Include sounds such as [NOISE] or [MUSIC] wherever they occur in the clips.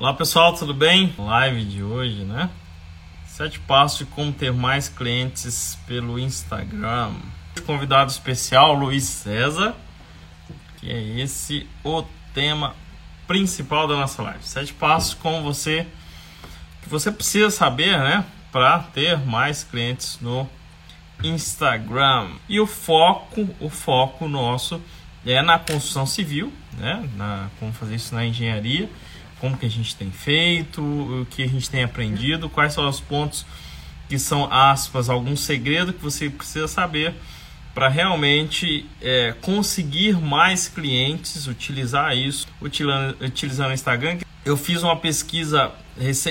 Olá pessoal, tudo bem? Live de hoje, né? Sete passos de como ter mais clientes pelo Instagram. Convidado especial, Luiz César, que é esse o tema principal da nossa live. Sete passos como você que você precisa saber, né, para ter mais clientes no Instagram. E o foco, o foco nosso é na construção civil, né, na como fazer isso na engenharia como que a gente tem feito, o que a gente tem aprendido, quais são os pontos que são aspas, algum segredo que você precisa saber para realmente é, conseguir mais clientes, utilizar isso, utilizando, utilizando o Instagram. Eu fiz uma pesquisa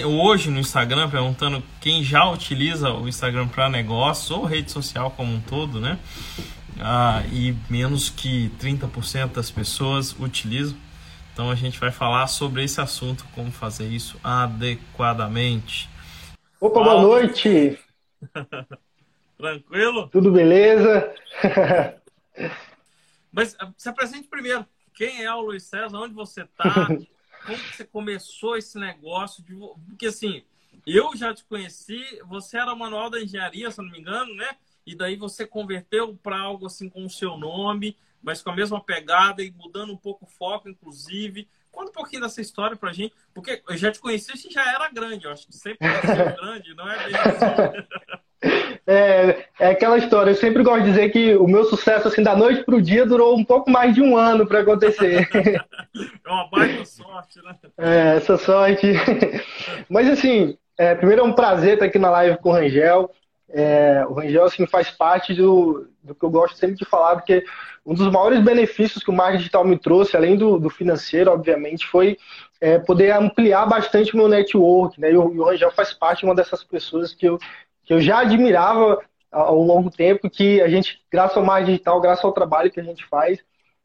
hoje no Instagram perguntando quem já utiliza o Instagram para negócio ou rede social como um todo, né? Ah, e menos que 30% das pessoas utilizam. Então a gente vai falar sobre esse assunto, como fazer isso adequadamente. Opa, boa noite! [LAUGHS] Tranquilo? Tudo beleza? [LAUGHS] Mas ah, se apresente primeiro. Quem é o Luiz César? Onde você está? [LAUGHS] Como você começou esse negócio? De... Porque assim, eu já te conheci, você era manual da engenharia, se não me engano, né? E daí você converteu para algo assim com o seu nome mas com a mesma pegada e mudando um pouco o foco, inclusive. Conta um pouquinho dessa história pra gente, porque eu já te conheci, você já era grande, eu acho que sempre foi [LAUGHS] grande, não é bem assim. É, é aquela história, eu sempre gosto de dizer que o meu sucesso, assim, da noite pro dia, durou um pouco mais de um ano para acontecer. [LAUGHS] É uma baita sorte, né? É, essa sorte. [LAUGHS] Mas, assim, é, primeiro é um prazer estar aqui na live com o Rangel. É, o Rangel, assim, faz parte do, do que eu gosto sempre de falar, porque um dos maiores benefícios que o marketing digital me trouxe, além do, do financeiro, obviamente, foi é, poder ampliar bastante o meu network. Né? E o, o Rangel faz parte de uma dessas pessoas que eu, que eu já admirava ao longo tempo, que a gente, graças ao marketing digital, graças ao trabalho que a gente faz,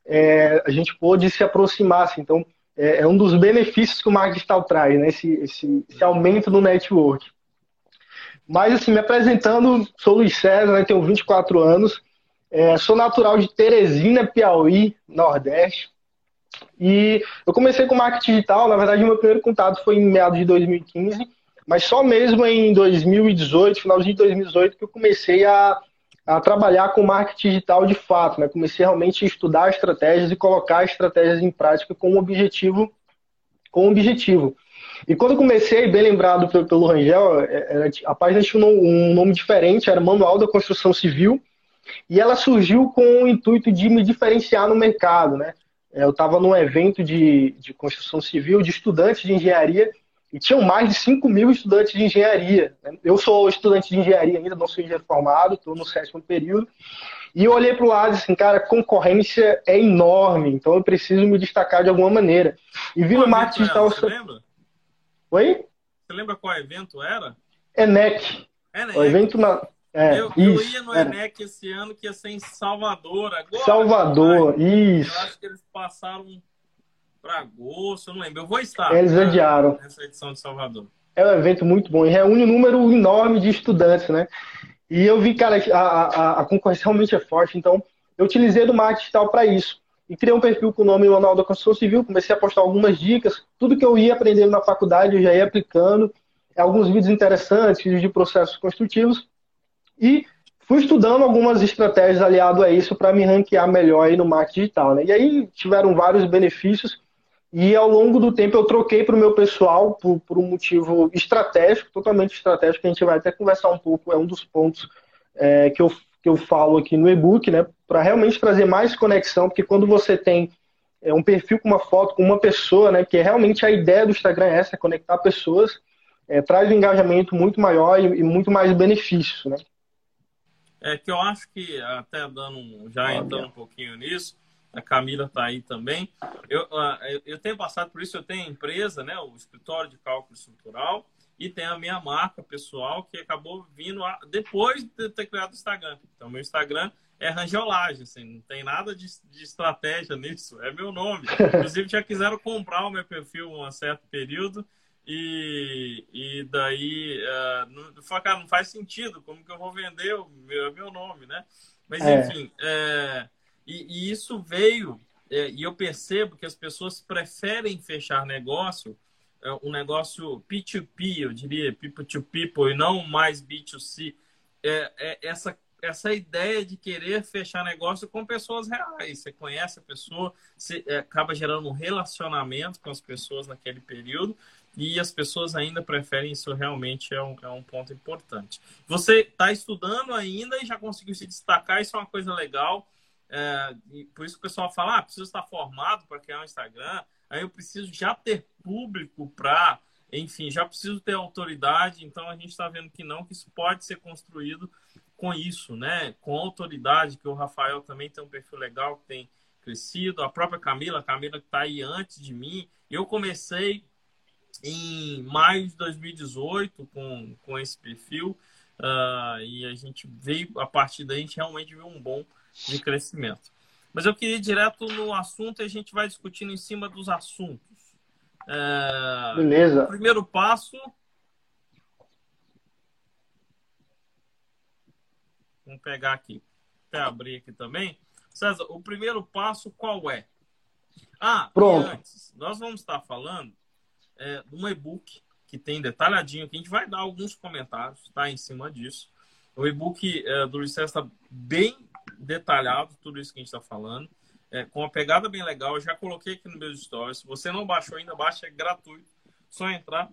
é, a gente pôde se aproximar. Assim. Então, é, é, um dos benefícios que o marketing digital traz, né? esse, esse, esse aumento no network. Mas, assim, me apresentando, sou Luiz César, né, tenho 24 anos, é, sou natural de Teresina, Piauí, Nordeste. E eu comecei com marketing digital, na verdade, meu primeiro contato foi em meados de 2015, mas só mesmo em 2018, finalzinho de 2018, que eu comecei a, a trabalhar com marketing digital de fato. Né? Comecei realmente a estudar estratégias e colocar estratégias em prática com um objetivo. Com um objetivo. E quando eu comecei, bem lembrado pelo, Rangel, é, era, a página tinha um, um nome diferente, era Manual da Construção Civil, e ela surgiu com o intuito de me diferenciar no mercado, né? Eu estava num evento de, de construção civil de estudantes de engenharia e tinham mais de 5 mil estudantes de engenharia. Né? Eu sou estudante de engenharia ainda, não sou engenheiro formado, estou no sétimo período. E eu olhei para o lado e assim, cara, a concorrência é enorme, então eu preciso me destacar de alguma maneira. E vi no marketing digital. Você lembra? Oi? Você lembra qual evento era? ENEC. ENEC. O evento na... É, eu, eu, ia no ENEC esse ano, que ia ser em Salvador agora. Salvador, isso. Eu acho que eles passaram para agosto, eu não lembro. Eu vou estar. Eles né, adiaram. Nessa edição de Salvador. É um evento muito bom e reúne um número enorme de estudantes, né? E eu vi, cara, a, a, a concorrência [LAUGHS] realmente é forte, então eu utilizei do marketing digital para isso. E criei um perfil com o nome Manual da Construção Civil, comecei a postar algumas dicas, tudo que eu ia aprendendo na faculdade eu já ia aplicando, alguns vídeos interessantes, vídeos de processos construtivos, e fui estudando algumas estratégias aliado a isso para me ranquear melhor aí no marketing digital. Né? E aí tiveram vários benefícios. E ao longo do tempo eu troquei para o meu pessoal por, por, um motivo estratégico, totalmente estratégico, que a gente vai até conversar um pouco, é um dos pontos é, que, eu, que eu falo aqui no e-book, né? Para realmente trazer mais conexão, porque quando você tem é, um perfil com uma foto, com uma pessoa, né? Que é realmente a ideia do Instagram é essa, é conectar pessoas, é, traz um engajamento muito maior e, e muito mais benefícios, né? É que eu acho que, até dando já entrando um pouquinho nisso, a Camila está aí também. Eu, ah, eu tenho passado por isso, eu tenho a empresa, né, o escritório de cálculo estrutural, e tem a minha marca pessoal que acabou vindo a, depois de ter criado o Instagram. Então, meu Instagram é Rangelagem, assim, não tem nada de, de, estratégia nisso, é meu nome. [LAUGHS] Inclusive, já quiseram comprar o meu perfil um certo período e, e daí, uh, não, cara, não faz sentido, como que eu vou vender o meu, meu nome, né? Mas, é. enfim, é, e, e, isso veio, é, e eu percebo que as pessoas preferem fechar negócio é um negócio P2P, eu diria, people to people, e não mais B2C. É, é essa, essa ideia de querer fechar negócio com pessoas reais. Você conhece a pessoa, você é, acaba gerando um relacionamento com as pessoas naquele período e as pessoas ainda preferem isso realmente é um, é um ponto importante. Você está estudando ainda e já conseguiu se destacar, isso é uma coisa legal. É, por isso o pessoal fala, ah, preciso estar formado para criar um Instagram, aí eu preciso já ter público para, enfim, já preciso ter autoridade, então a gente está vendo que não, que isso pode ser construído com isso, né? Com autoridade, que o Rafael também tem um perfil legal que tem crescido, a própria Camila, a Camila que está aí antes de mim. Eu comecei em maio de 2018 com, com esse perfil uh, e a gente veio, a partir daí, a gente realmente viu um bom de crescimento. Mas eu queria ir direto no assunto e a gente vai discutindo em cima dos assuntos. Uh, Beleza. O primeiro passo. Vamos pegar aqui. Até abrir aqui também. César, o primeiro passo qual é? Ah, Pronto. antes, nós vamos estar falando é, um e-book que tem detalhadinho, que a gente vai dar alguns comentários tá, em cima disso. O e-book é, do Luiz César está bem detalhado, tudo isso que a gente está falando, é, com uma pegada bem legal. Eu já coloquei aqui no meu stories. Se você não baixou ainda, baixa, é gratuito. Só entrar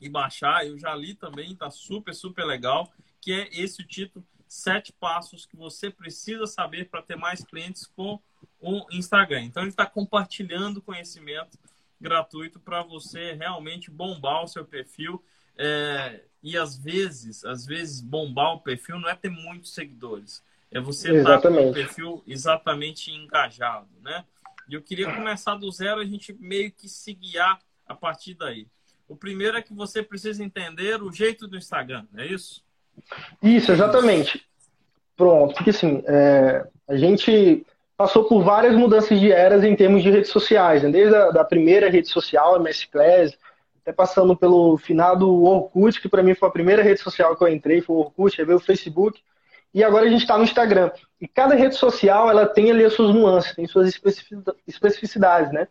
e baixar. Eu já li também, está super, super legal. Que é esse o título: Sete Passos que você precisa saber para ter mais clientes com o Instagram. Então, ele está compartilhando conhecimento gratuito para você realmente bombar o seu perfil. É, e às vezes, às vezes, bombar o perfil não é ter muitos seguidores. É você estar tá com o perfil exatamente engajado, né? E eu queria começar do zero, a gente meio que se guiar a partir daí. O primeiro é que você precisa entender o jeito do Instagram, é isso? Isso, exatamente. Pronto, porque assim, é, a gente passou por várias mudanças de eras em termos de redes sociais, né? desde a da primeira rede social, MS Class, até passando pelo finado Orkut, que para mim foi a primeira rede social que eu entrei, foi o Orkut, aí veio o Facebook, e agora a gente está no Instagram. E cada rede social, ela tem ali as suas nuances, tem suas especificidades, né?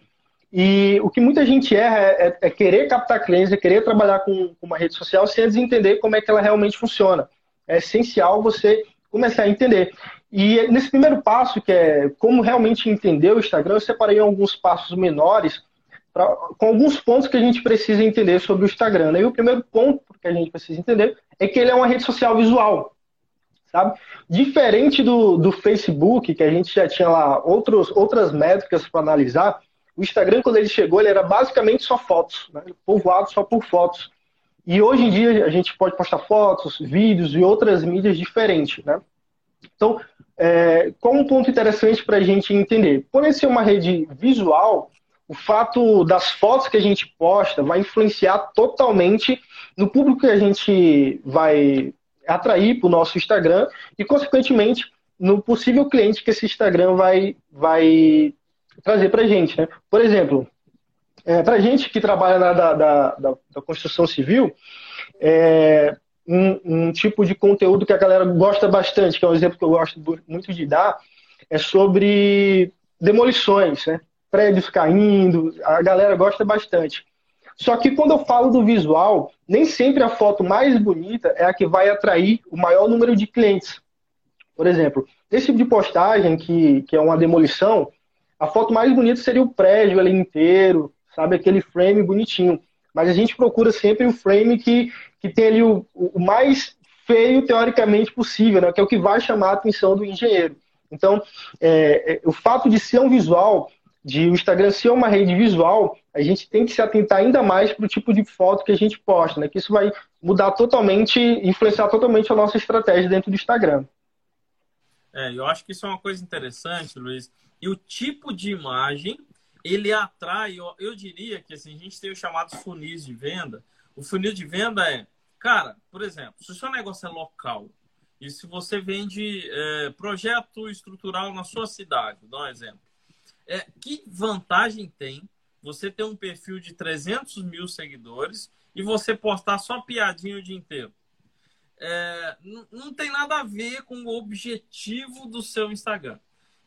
E o que muita gente erra é, é, é querer captar clientes, é querer trabalhar com, com uma rede social sem entender como é que ela realmente funciona. É essencial você começar a entender. E nesse primeiro passo, que é como realmente entender o Instagram, eu separei alguns passos menores pra, com alguns pontos que a gente precisa entender sobre o Instagram. Né? E o primeiro ponto que a gente precisa entender é que ele é uma rede social visual. Sabe? Diferente do, do Facebook, que a gente já tinha lá outros, outras métricas para analisar, o Instagram, quando ele chegou, ele era basicamente só fotos, né? povoado só por fotos. E hoje em dia a gente pode postar fotos, vídeos e outras mídias diferentes. Né? Então, é, qual um ponto interessante para a gente entender? Por ser uma rede visual, o fato das fotos que a gente posta vai influenciar totalmente no público que a gente vai atrair para o nosso Instagram e, consequentemente, no possível cliente que esse Instagram vai, vai trazer para a gente. Né? Por exemplo, é, para a gente que trabalha na da, da, da, da construção civil, é, um, um, tipo de conteúdo que a galera gosta bastante, que é um exemplo que eu gosto muito de dar, é sobre demolições, né? prédios caindo, a galera gosta bastante. Só que quando eu falo do visual, nem sempre a foto mais bonita é a que vai atrair o maior número de clientes. Por exemplo, esse tipo de postagem, que, que é uma demolição, a foto mais bonita seria o prédio ali inteiro, sabe? Aquele frame bonitinho. Mas a gente procura sempre o frame que, que tem ali o, o mais feio, teoricamente, possível, né? que é o que vai chamar a atenção do engenheiro. Então, é, é, o fato de ser um visual, de o Instagram ser uma rede visual, a gente tem que se atentar ainda mais para o tipo de foto que a gente posta, né? que isso vai mudar totalmente, influenciar totalmente a nossa estratégia dentro do Instagram. É, eu acho que isso é uma coisa interessante, Luiz. E o tipo de imagem ele atrai, eu, eu diria que assim, a gente tem os chamados funis de venda. O funil de venda é, cara, por exemplo, se o seu negócio é local e se você vende é, projeto estrutural na sua cidade, vou dar um exemplo. É, que vantagem tem você ter um perfil de 300 mil seguidores e você postar só piadinha o dia inteiro? É, não tem nada a ver com o objetivo do seu Instagram.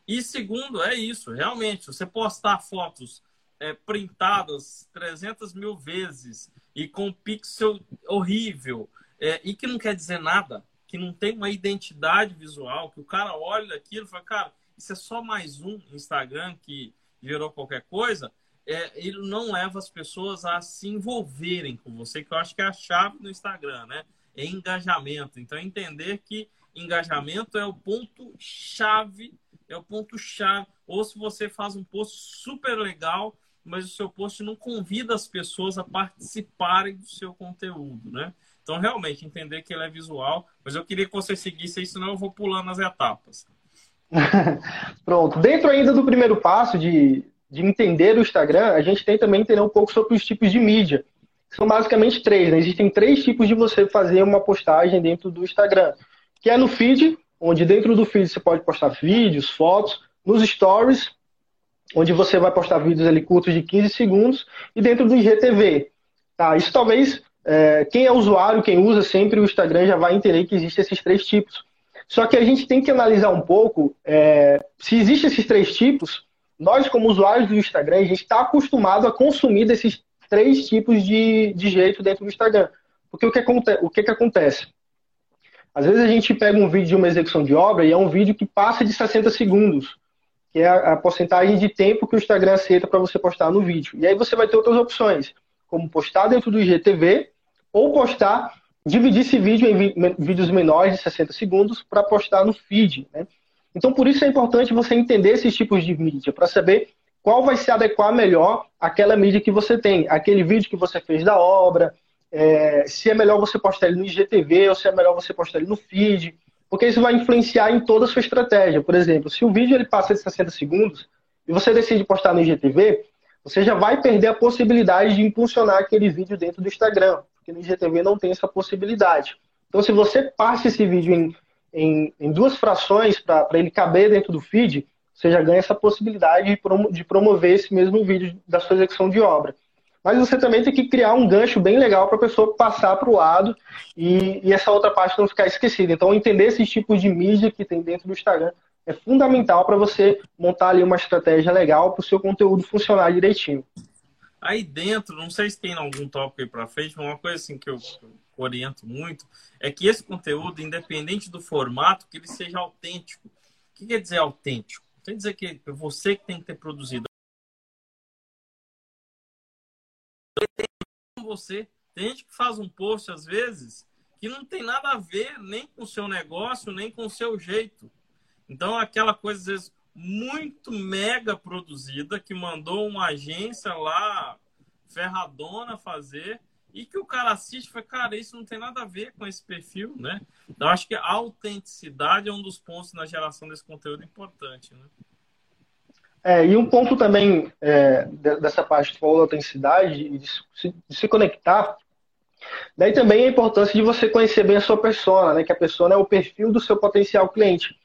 E segundo, é isso, realmente, você postar fotos é, printadas 300 mil vezes e com pixel horrível é, e que não quer dizer nada, que não tem uma identidade visual, que o cara olha aquilo e fala, cara, isso é só mais um Instagram que gerou qualquer coisa, é, ele não leva as pessoas a se envolverem com você, que eu acho que é a chave do Instagram, né? É engajamento. Então, entender que engajamento é o ponto chave, é o ponto chave. Ou se você faz um post super legal, mas o seu post não convida as pessoas a participarem do seu conteúdo, né? Então, realmente, entender que ele é visual. Mas eu queria que você seguisse aí, senão eu vou pulando as etapas. [LAUGHS] Pronto. Dentro ainda do primeiro passo de, de entender o Instagram, a gente tem também entender um pouco sobre os tipos de mídia. São basicamente três. Né? Existem três tipos de você fazer uma postagem dentro do Instagram. Que é no feed, onde dentro do feed você pode postar vídeos, fotos. Nos stories, onde você vai postar vídeos ali curtos de 15 segundos. E dentro do IGTV. Tá? Isso talvez é, quem é usuário, quem usa sempre o Instagram já vai entender que existem esses três tipos. Só que a gente tem que analisar um pouco é, se existem esses três tipos. Nós, como usuários do Instagram, a gente está acostumado a consumir desses três tipos de, de jeito dentro do Instagram. Porque o que, o que, que acontece? Às vezes a gente pega um vídeo de uma execução de obra e é um vídeo que passa de 60 segundos, que é a, porcentagem de tempo que o Instagram aceita para você postar no vídeo. E aí você vai ter outras opções, como postar dentro do IGTV ou postar, dividir esse vídeo em vídeos menores de 60 segundos para postar no feed. Né? Então, por isso é importante você entender esses tipos de mídia, para saber qual vai se adequar melhor àquela mídia que você tem, aquele vídeo que você fez da obra, é, se é melhor você postar ele no IGTV ou se é melhor você postar ele no feed, porque isso vai influenciar em toda a sua estratégia. Por exemplo, se o vídeo ele passa de 60 segundos e você decide postar no IGTV, você já vai perder a possibilidade de impulsionar aquele vídeo dentro do Instagram porque no IGTV não tem essa possibilidade. Então, se você passa esse vídeo em, em, em duas frações para ele caber dentro do feed, você já ganha essa possibilidade de, prom de promover esse mesmo vídeo da sua execução de obra. Mas você também tem que criar um gancho bem legal para a pessoa passar para o lado e, e, essa outra parte não ficar esquecida. Então, entender esses tipos de mídia que tem dentro do Instagram é fundamental para você montar ali uma estratégia legal para o seu conteúdo funcionar direitinho. Aí dentro, não sei se tem algum tópico aí para frente, mas uma coisa assim que eu, oriento muito é que esse conteúdo, independente do formato, que ele seja autêntico. O que quer dizer autêntico? Quer dizer que você que tem que ter produzido. Você. Tem gente que faz um post, às vezes, que não tem nada a ver nem com o seu negócio, nem com o seu jeito. Então, aquela coisa, às vezes, muito mega produzida que mandou uma agência lá ferradona fazer e que o cara assiste e fala, cara, isso não tem nada a ver com esse perfil, né? Então, acho que a autenticidade é um dos pontos na geração desse conteúdo importante, né? É, e um ponto também é, dessa parte que falou da autenticidade e de se, de se conectar, daí também a importância de você conhecer bem a sua persona, né? Que a persona é o perfil do seu potencial cliente.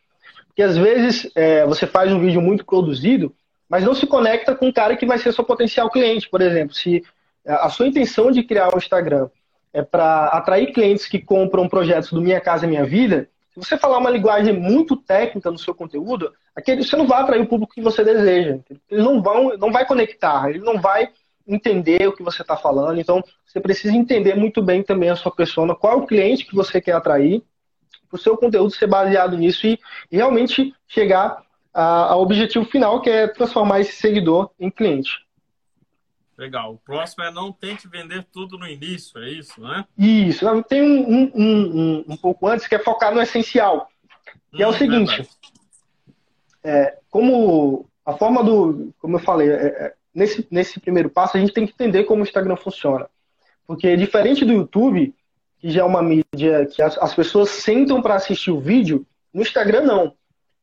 Porque às vezes é, você faz um vídeo muito produzido, mas não se conecta com o cara que vai ser seu potencial cliente. Por exemplo, se a sua intenção de criar um Instagram é para atrair clientes que compram projetos do Minha Casa Minha Vida, se você falar uma linguagem muito técnica no seu conteúdo, aquele, você não vai atrair o público que você deseja. Ele não, vão, não vai conectar, ele não vai entender o que você está falando. Então, você precisa entender muito bem também a sua persona, qual é o cliente que você quer atrair o seu conteúdo ser baseado nisso e, realmente chegar ao objetivo final, que é transformar esse seguidor em cliente. Legal. O próximo é não tente vender tudo no início, é isso, né? Isso. Tem um, um, um, um pouco antes que é focar no essencial. Que hum, é o hum, seguinte. É, como a forma do. Como eu falei, é, é, nesse, nesse primeiro passo, a gente tem que entender como o Instagram funciona. Porque diferente do YouTube, que já é uma mídia que as, as pessoas sentam para assistir o vídeo, no Instagram não.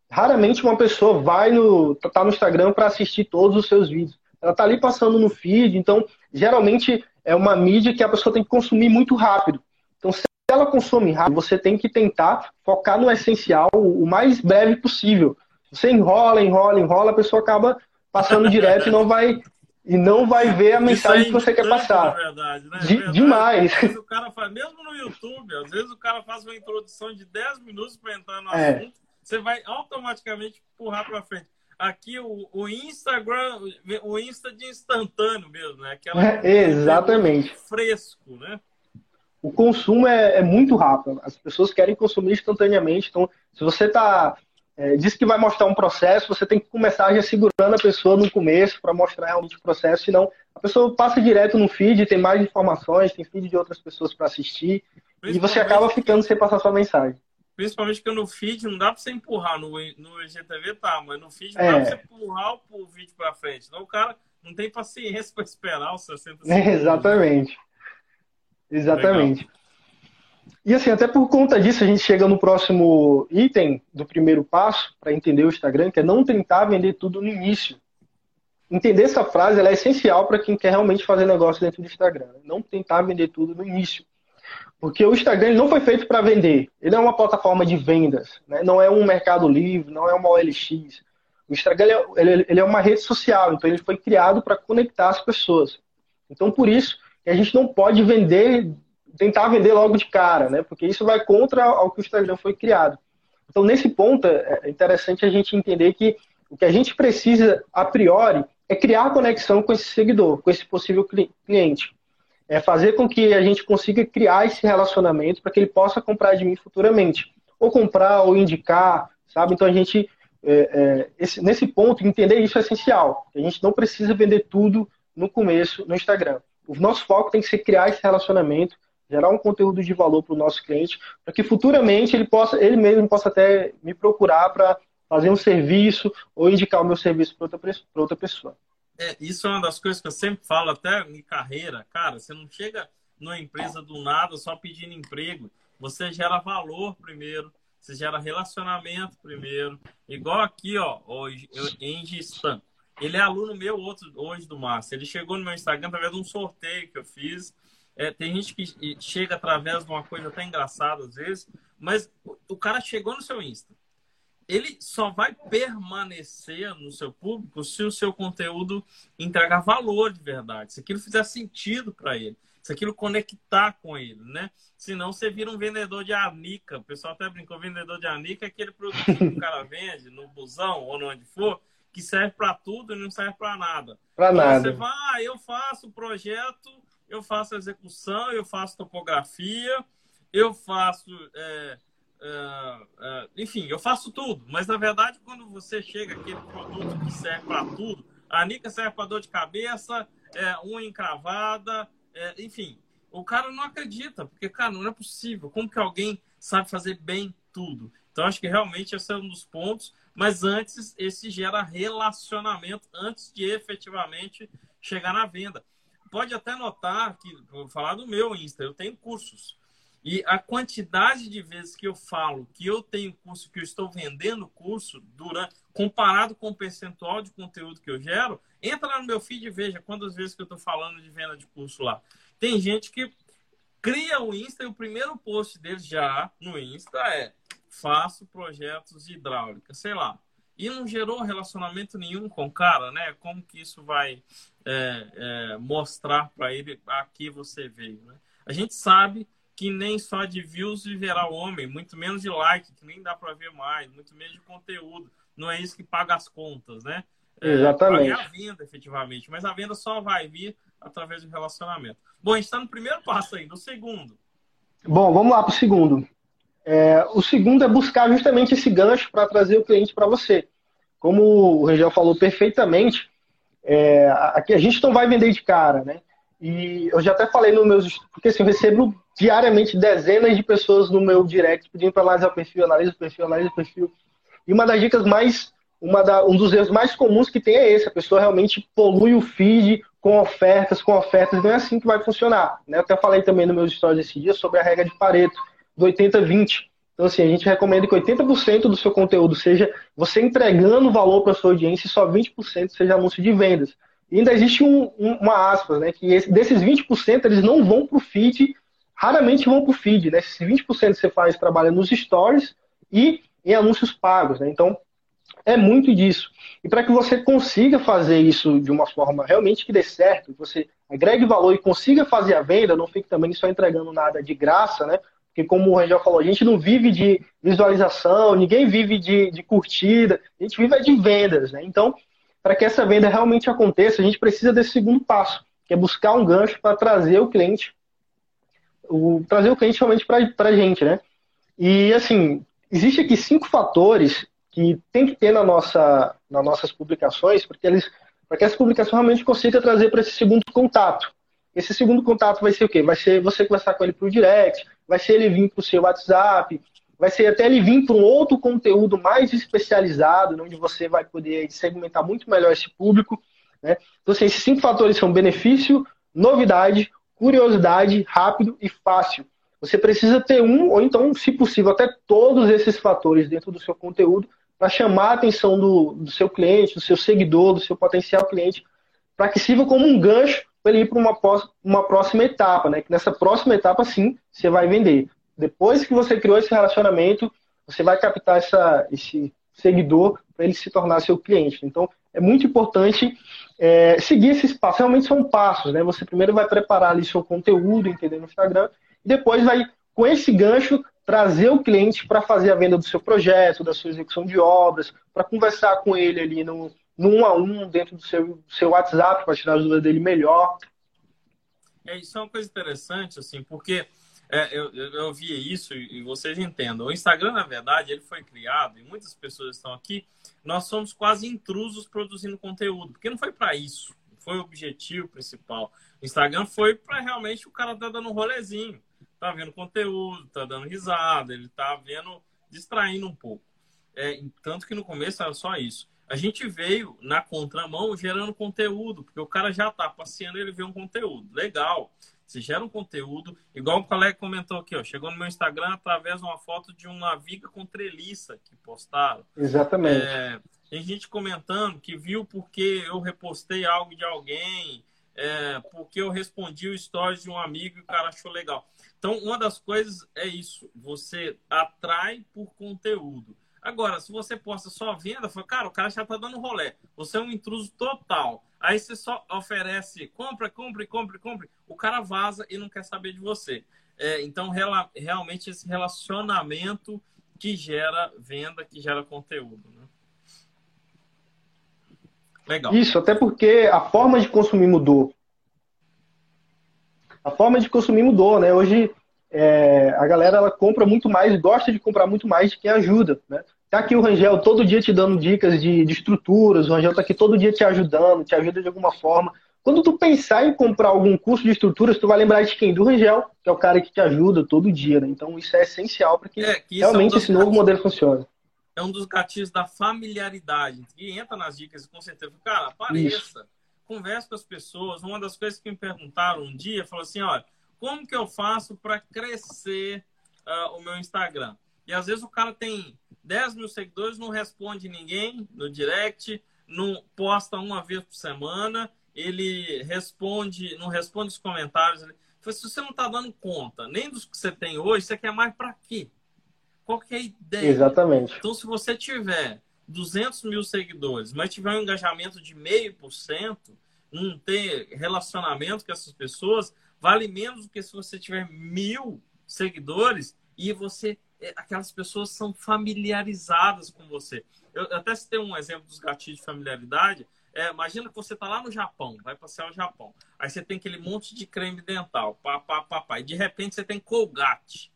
Raramente uma pessoa vai no tá no Instagram para assistir todos os seus vídeos. Ela tá ali passando no feed, então geralmente é uma mídia que a pessoa tem que consumir muito rápido. Então se ela consome rápido, você tem que tentar focar no essencial o mais breve possível. Você enrola, enrola, enrola, a pessoa acaba passando direto e não vai e não vai ver a mensagem é que você quer passar. Verdade, né? De, verdade. Demais. Às vezes o cara faz, mesmo no YouTube, às vezes o cara faz uma introdução de 10 minutos para entrar no é. assunto, você vai automaticamente empurrar para frente. Aqui o, o Instagram, o Insta de instantâneo mesmo, né? Aquela é, exatamente. Fresco, né? O consumo é, é, muito rápido. As pessoas querem consumir instantaneamente. Então, se você está é, diz que vai mostrar um processo, você tem que começar já segurando a pessoa no começo para mostrar realmente o processo, senão a pessoa passa direto no feed, tem mais informações, tem feed de outras pessoas para assistir, e você acaba ficando sem passar sua mensagem. Principalmente que no feed não dá para você empurrar, no, no IGTV tá, mas no feed não é. dá para você empurrar o, o vídeo para frente. Então o cara não tem paciência [LAUGHS] para esperar os 60 segundos. É, exatamente. Exatamente. Legal. E assim, até por conta disso, a gente chega no próximo item do primeiro passo para entender o Instagram, que é não tentar vender tudo no início. Entender essa frase é essencial para quem quer realmente fazer negócio dentro do Instagram. Né? Não tentar vender tudo no início. Porque o Instagram não foi feito para vender. Ele é uma plataforma de vendas. Né? Não é um mercado livre, não é uma OLX. O Instagram ele é, ele é uma rede social, então ele foi criado para conectar as pessoas. Então, por isso, a gente não pode vender tentar vender logo de cara, né? Porque isso vai contra ao que o Instagram foi criado. Então, nesse ponto, é, é interessante a gente entender que o que a gente precisa, a priori, é criar conexão com esse seguidor, com esse possível cliente. É fazer com que a gente consiga criar esse relacionamento para que ele possa comprar de mim futuramente. Ou comprar, ou indicar, sabe? Então, a gente, é, é, esse, nesse ponto, entender isso é essencial. A gente não precisa vender tudo no começo no Instagram. O nosso foco tem que ser criar esse relacionamento gerar um conteúdo de valor para o nosso cliente, para que futuramente ele possa, ele mesmo possa até me procurar para fazer um serviço ou indicar o meu serviço para outra, outra pessoa. É, isso é uma das coisas que eu sempre falo, até em carreira, cara, você não chega numa empresa do nada só pedindo emprego. Você gera valor primeiro, você gera relacionamento primeiro. Igual aqui, ó, hoje, eu, em. Ele é aluno meu outro, hoje do Márcio. Ele chegou no meu Instagram através de um sorteio que eu fiz. É, tem gente que chega através de uma coisa até engraçada às vezes, mas o cara chegou no seu Insta. Ele só vai permanecer no seu público se o seu conteúdo entregar valor de verdade, se aquilo fizer sentido para ele, se aquilo conectar com ele, né? Senão você vira um vendedor de anica. O pessoal até brincou, vendedor de anica é aquele produto que o cara vende no busão ou onde for, que serve para tudo e não serve para nada. Para então, nada. Você vai, ah, eu faço o projeto eu faço execução, eu faço topografia, eu faço. É, é, enfim, eu faço tudo. Mas na verdade, quando você chega aquele produto que serve para tudo, a Nica serve para dor de cabeça, é, unha encravada, é, enfim. O cara não acredita, porque, cara, não é possível. Como que alguém sabe fazer bem tudo? Então, acho que realmente esse é um dos pontos. Mas antes, esse gera relacionamento antes de efetivamente chegar na venda pode até notar que, vou falar do meu Insta, eu tenho cursos. E a quantidade de vezes que eu falo que eu tenho curso, que eu estou vendendo curso, durante, comparado com o percentual de conteúdo que eu gero, entra lá no meu feed e veja quantas vezes que eu estou falando de venda de curso lá. Tem gente que cria o Insta e o primeiro post deles já no Insta é faço projetos de hidráulica, sei lá e não gerou relacionamento nenhum com o cara, né? Como que isso vai é, é, mostrar para ele a que você veio, né? A gente sabe que nem só de views viverá o homem, muito menos de like, que nem dá para ver mais, muito menos de conteúdo. Não é isso que paga as contas, né? É, Exatamente. É a venda, efetivamente. Mas a venda só vai vir através do relacionamento. Bom, a gente está no primeiro passo aí, no segundo. Bom, vamos lá para o segundo. É, o segundo é buscar justamente esse gancho para trazer o cliente para você. Como o Rangel falou perfeitamente, é, aqui a gente não vai vender de cara, né? E eu já até falei nos meus porque assim, eu recebo diariamente dezenas de pessoas no meu direct pedindo para analisar o perfil, analisa o perfil, analisa o perfil. E uma das dicas mais, uma da, um dos erros mais comuns que tem é esse, a pessoa realmente polui o feed com ofertas, com ofertas, não é assim que vai funcionar. Né? Eu até falei também no meus stories esse dia sobre a regra de Pareto, do 80-20. Então, assim, a gente recomenda que 80% do seu conteúdo seja você entregando valor para sua audiência e só 20% seja anúncio de vendas. Ainda existe um, um, uma aspas, né? Que esse, desses 20% eles não vão para o feed, raramente vão para o feed, né? Esses 20% você faz trabalha nos stories e em anúncios pagos, né? Então, é muito disso. E para que você consiga fazer isso de uma forma realmente que dê certo, que você agregue valor e consiga fazer a venda, não fique também só entregando nada de graça, né? Porque, como o Rangel falou, a gente não vive de visualização, ninguém vive de, de curtida, a gente vive de vendas. Né? Então, para que essa venda realmente aconteça, a gente precisa desse segundo passo, que é buscar um gancho para trazer o cliente, o, trazer o cliente realmente para a gente. Né? E, assim, existe aqui cinco fatores que tem que ter na nossa, nas nossas publicações, porque eles, para que essa publicação realmente consiga trazer para esse segundo contato. Esse segundo contato vai ser o quê? Vai ser você conversar com ele por direct, vai ser ele vir para o seu WhatsApp, vai ser até ele vir para um outro conteúdo mais especializado, onde você vai poder segmentar muito melhor esse público. Né? Então, assim, esses cinco fatores são benefício, novidade, curiosidade, rápido e fácil. Você precisa ter um, ou então, se possível, até todos esses fatores dentro do seu conteúdo para chamar a atenção do, do seu cliente, do seu seguidor, do seu potencial cliente, para que sirva como um gancho para ele ir para uma, uma próxima etapa, né? Que nessa próxima etapa, sim, você vai vender. Depois que você criou esse relacionamento, você vai captar essa, esse seguidor para ele se tornar seu cliente. Então, é muito importante é, seguir esses passos. Realmente são passos, né? Você primeiro vai preparar ali seu conteúdo, entender no Instagram, e depois vai, com esse gancho, trazer o cliente para fazer a venda do seu projeto, da sua execução de obras, para conversar com ele ali no, no um a um dentro do seu, seu WhatsApp para tirar as dúvidas dele melhor. É, isso é uma coisa interessante, assim, porque é, eu, eu, eu vi isso e vocês entendam. O Instagram, na verdade, ele foi criado, e muitas pessoas estão aqui, nós somos quase intrusos produzindo conteúdo, porque não foi para isso, foi o objetivo principal. O Instagram foi para realmente o cara tá dando um rolezinho tá vendo conteúdo, tá dando risada, ele tá vendo, distraindo um pouco. É, tanto que no começo era só isso. A gente veio na contramão gerando conteúdo, porque o cara já tá passeando ele vê um conteúdo. Legal. Você gera um conteúdo, igual o colega comentou aqui, ó, chegou no meu Instagram através de uma foto de uma viga com treliça que postaram. Exatamente. É, tem gente comentando que viu porque eu repostei algo de alguém, é, porque eu respondi o stories de um amigo e o cara achou legal. Então, uma das coisas é isso: você atrai por conteúdo. Agora, se você posta só venda, fala, cara, o cara já tá dando rolé. Você é um intruso total. Aí você só oferece, compra, compre, compre, compre. O cara vaza e não quer saber de você. É, então, realmente, esse relacionamento que gera venda, que gera conteúdo. Né? Legal. Isso, até porque a forma de consumir mudou a forma de consumir mudou, né? Hoje é, a galera ela compra muito mais, gosta de comprar muito mais de quem ajuda, né? Tá aqui o Rangel todo dia te dando dicas de, de estruturas, o Rangel tá aqui todo dia te ajudando, te ajuda de alguma forma. Quando tu pensar em comprar algum curso de estruturas, tu vai lembrar de quem? Do Rangel, que é o cara que te ajuda todo dia, né? Então isso é essencial para que, é, que realmente é um esse novo modelo funcione. É um dos gatilhos da familiaridade. E entra nas dicas com certeza. Cara, apareça. Isso converso com as pessoas. Uma das coisas que me perguntaram um dia, falou assim, olha, como que eu faço para crescer uh, o meu Instagram? E às vezes o cara tem 10 mil seguidores, não responde ninguém no direct, não posta uma vez por semana, ele responde, não responde os comentários. Ele... se você não está dando conta nem dos que você tem hoje, você quer mais para quê? Qual que é a ideia? Exatamente. Então, se você tiver 200 mil seguidores, mas tiver um engajamento de meio por cento, não ter relacionamento com essas pessoas, vale menos do que se você tiver mil seguidores e você aquelas pessoas são familiarizadas com você. Eu até citei um exemplo dos gatilhos de familiaridade. É, imagina que você está lá no Japão, vai passear o Japão. Aí você tem aquele monte de creme dental, pá, pá, pá, pá, e de repente você tem Colgate.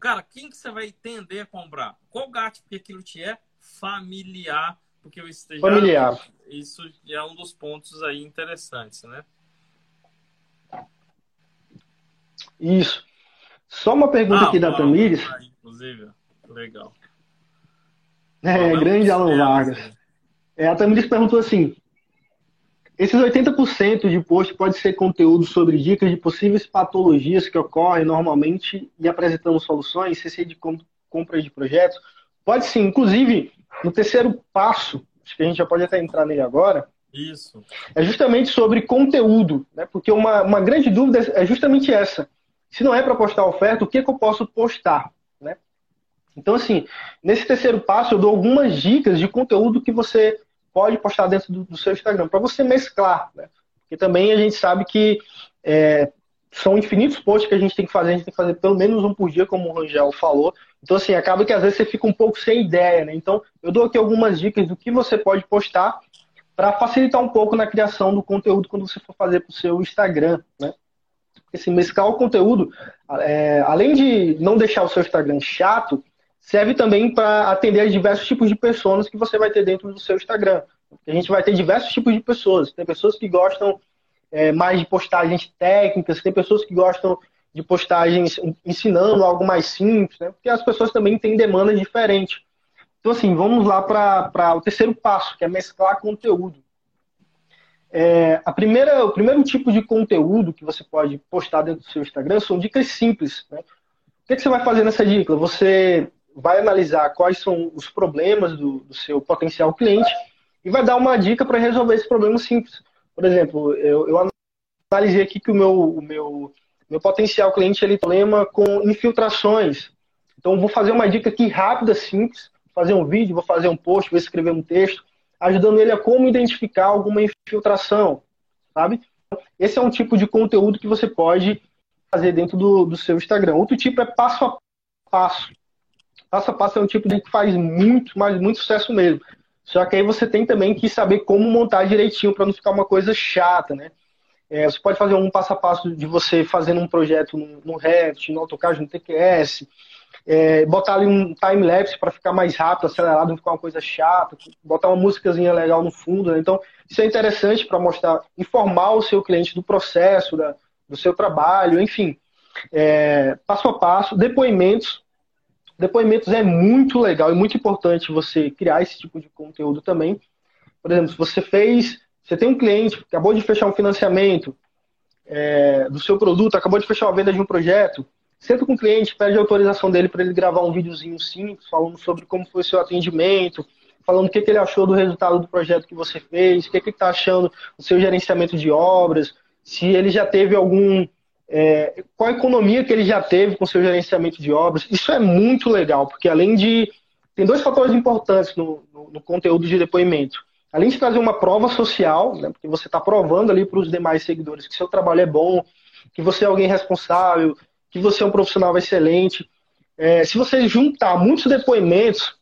Cara, quem que você vai tender a comprar? Colgate, porque aquilo te é familiar, porque o esteja familiar. Isso é um dos pontos aí interessantes, né? Isso. Só uma pergunta ah, aqui da Tamires. Inclusive, legal. É, grande Alan Vargas. É, a Tamires perguntou assim: esses 80% de post pode ser conteúdo sobre dicas de possíveis patologias que ocorrem normalmente e apresentando soluções, CC de compra de projetos? Pode sim. Inclusive, no terceiro passo, acho que a gente já pode até entrar nele agora. Isso. É justamente sobre conteúdo, né? Porque uma, uma grande dúvida é justamente essa. Se não é para postar oferta, o que, é que eu posso postar? Então, assim, nesse terceiro passo, eu dou algumas dicas de conteúdo que você pode postar dentro do, do seu Instagram, para você mesclar, né? Porque também a gente sabe que é, são infinitos posts que a gente tem que fazer, a gente tem que fazer pelo menos um por dia, como o Rangel falou. Então, assim, acaba que às vezes você fica um pouco sem ideia, né? Então, eu dou aqui algumas dicas do que você pode postar para facilitar um pouco na criação do conteúdo quando você for fazer para o seu Instagram, né? Porque, assim, mesclar o conteúdo, é, além de não deixar o seu Instagram chato, serve também para atender diversos tipos de pessoas que você vai ter dentro do seu Instagram. A gente vai ter diversos tipos de pessoas. Tem pessoas que gostam é, mais de postagens técnicas, tem pessoas que gostam de postagens ensinando algo mais simples, né? porque as pessoas também têm demandas diferentes. Então, assim, vamos lá para o terceiro passo, que é mesclar conteúdo. É, a primeira, o primeiro tipo de conteúdo que você pode postar dentro do seu Instagram são dicas simples. Né? O que, é que você vai fazer nessa dica? Você vai analisar quais são os problemas do, do seu potencial cliente e vai dar uma dica para resolver esse problema simples. Por exemplo, eu, eu analisei aqui que o meu, o meu, meu potencial cliente ele tem problema com infiltrações. Então, vou fazer uma dica aqui rápida, simples, fazer um vídeo, vou fazer um post, vou escrever um texto, ajudando ele a como identificar alguma infiltração, sabe? Esse é um tipo de conteúdo que você pode fazer dentro do, do seu Instagram. Outro tipo é passo a passo. Passo a passo é um tipo de que faz muito, mas muito sucesso mesmo. Só que aí você tem também que saber como montar direitinho para não ficar uma coisa chata, né? É, você pode fazer um passo a passo de você fazendo um projeto no, no Revit, no AutoCAD, no TQS, é, botar ali um time-lapse para ficar mais rápido, acelerado, não ficar uma coisa chata, botar uma músicazinha legal no fundo. Né? Então, isso é interessante para mostrar, informar o seu cliente do processo, da, do seu trabalho, enfim. É, passo a passo, depoimentos, Depoimentos é muito legal e muito importante você criar esse tipo de conteúdo também. Por exemplo, se você fez, você tem um cliente, acabou de fechar um financiamento é, do seu produto, acabou de fechar uma venda de um projeto, senta com o cliente, pede a autorização dele para ele gravar um videozinho simples, falando sobre como foi o seu atendimento, falando o que, que ele achou do resultado do projeto que você fez, o que, que ele está achando do seu gerenciamento de obras, se ele já teve algum é, a economia que ele já teve com seu gerenciamento de obras. Isso é muito legal, porque além de. Tem dois fatores importantes no, no, no conteúdo de depoimento. Além de trazer uma prova social, né, porque você está provando ali para os demais seguidores que seu trabalho é bom, que você é alguém responsável, que você é um profissional excelente. É, se você juntar muitos depoimentos,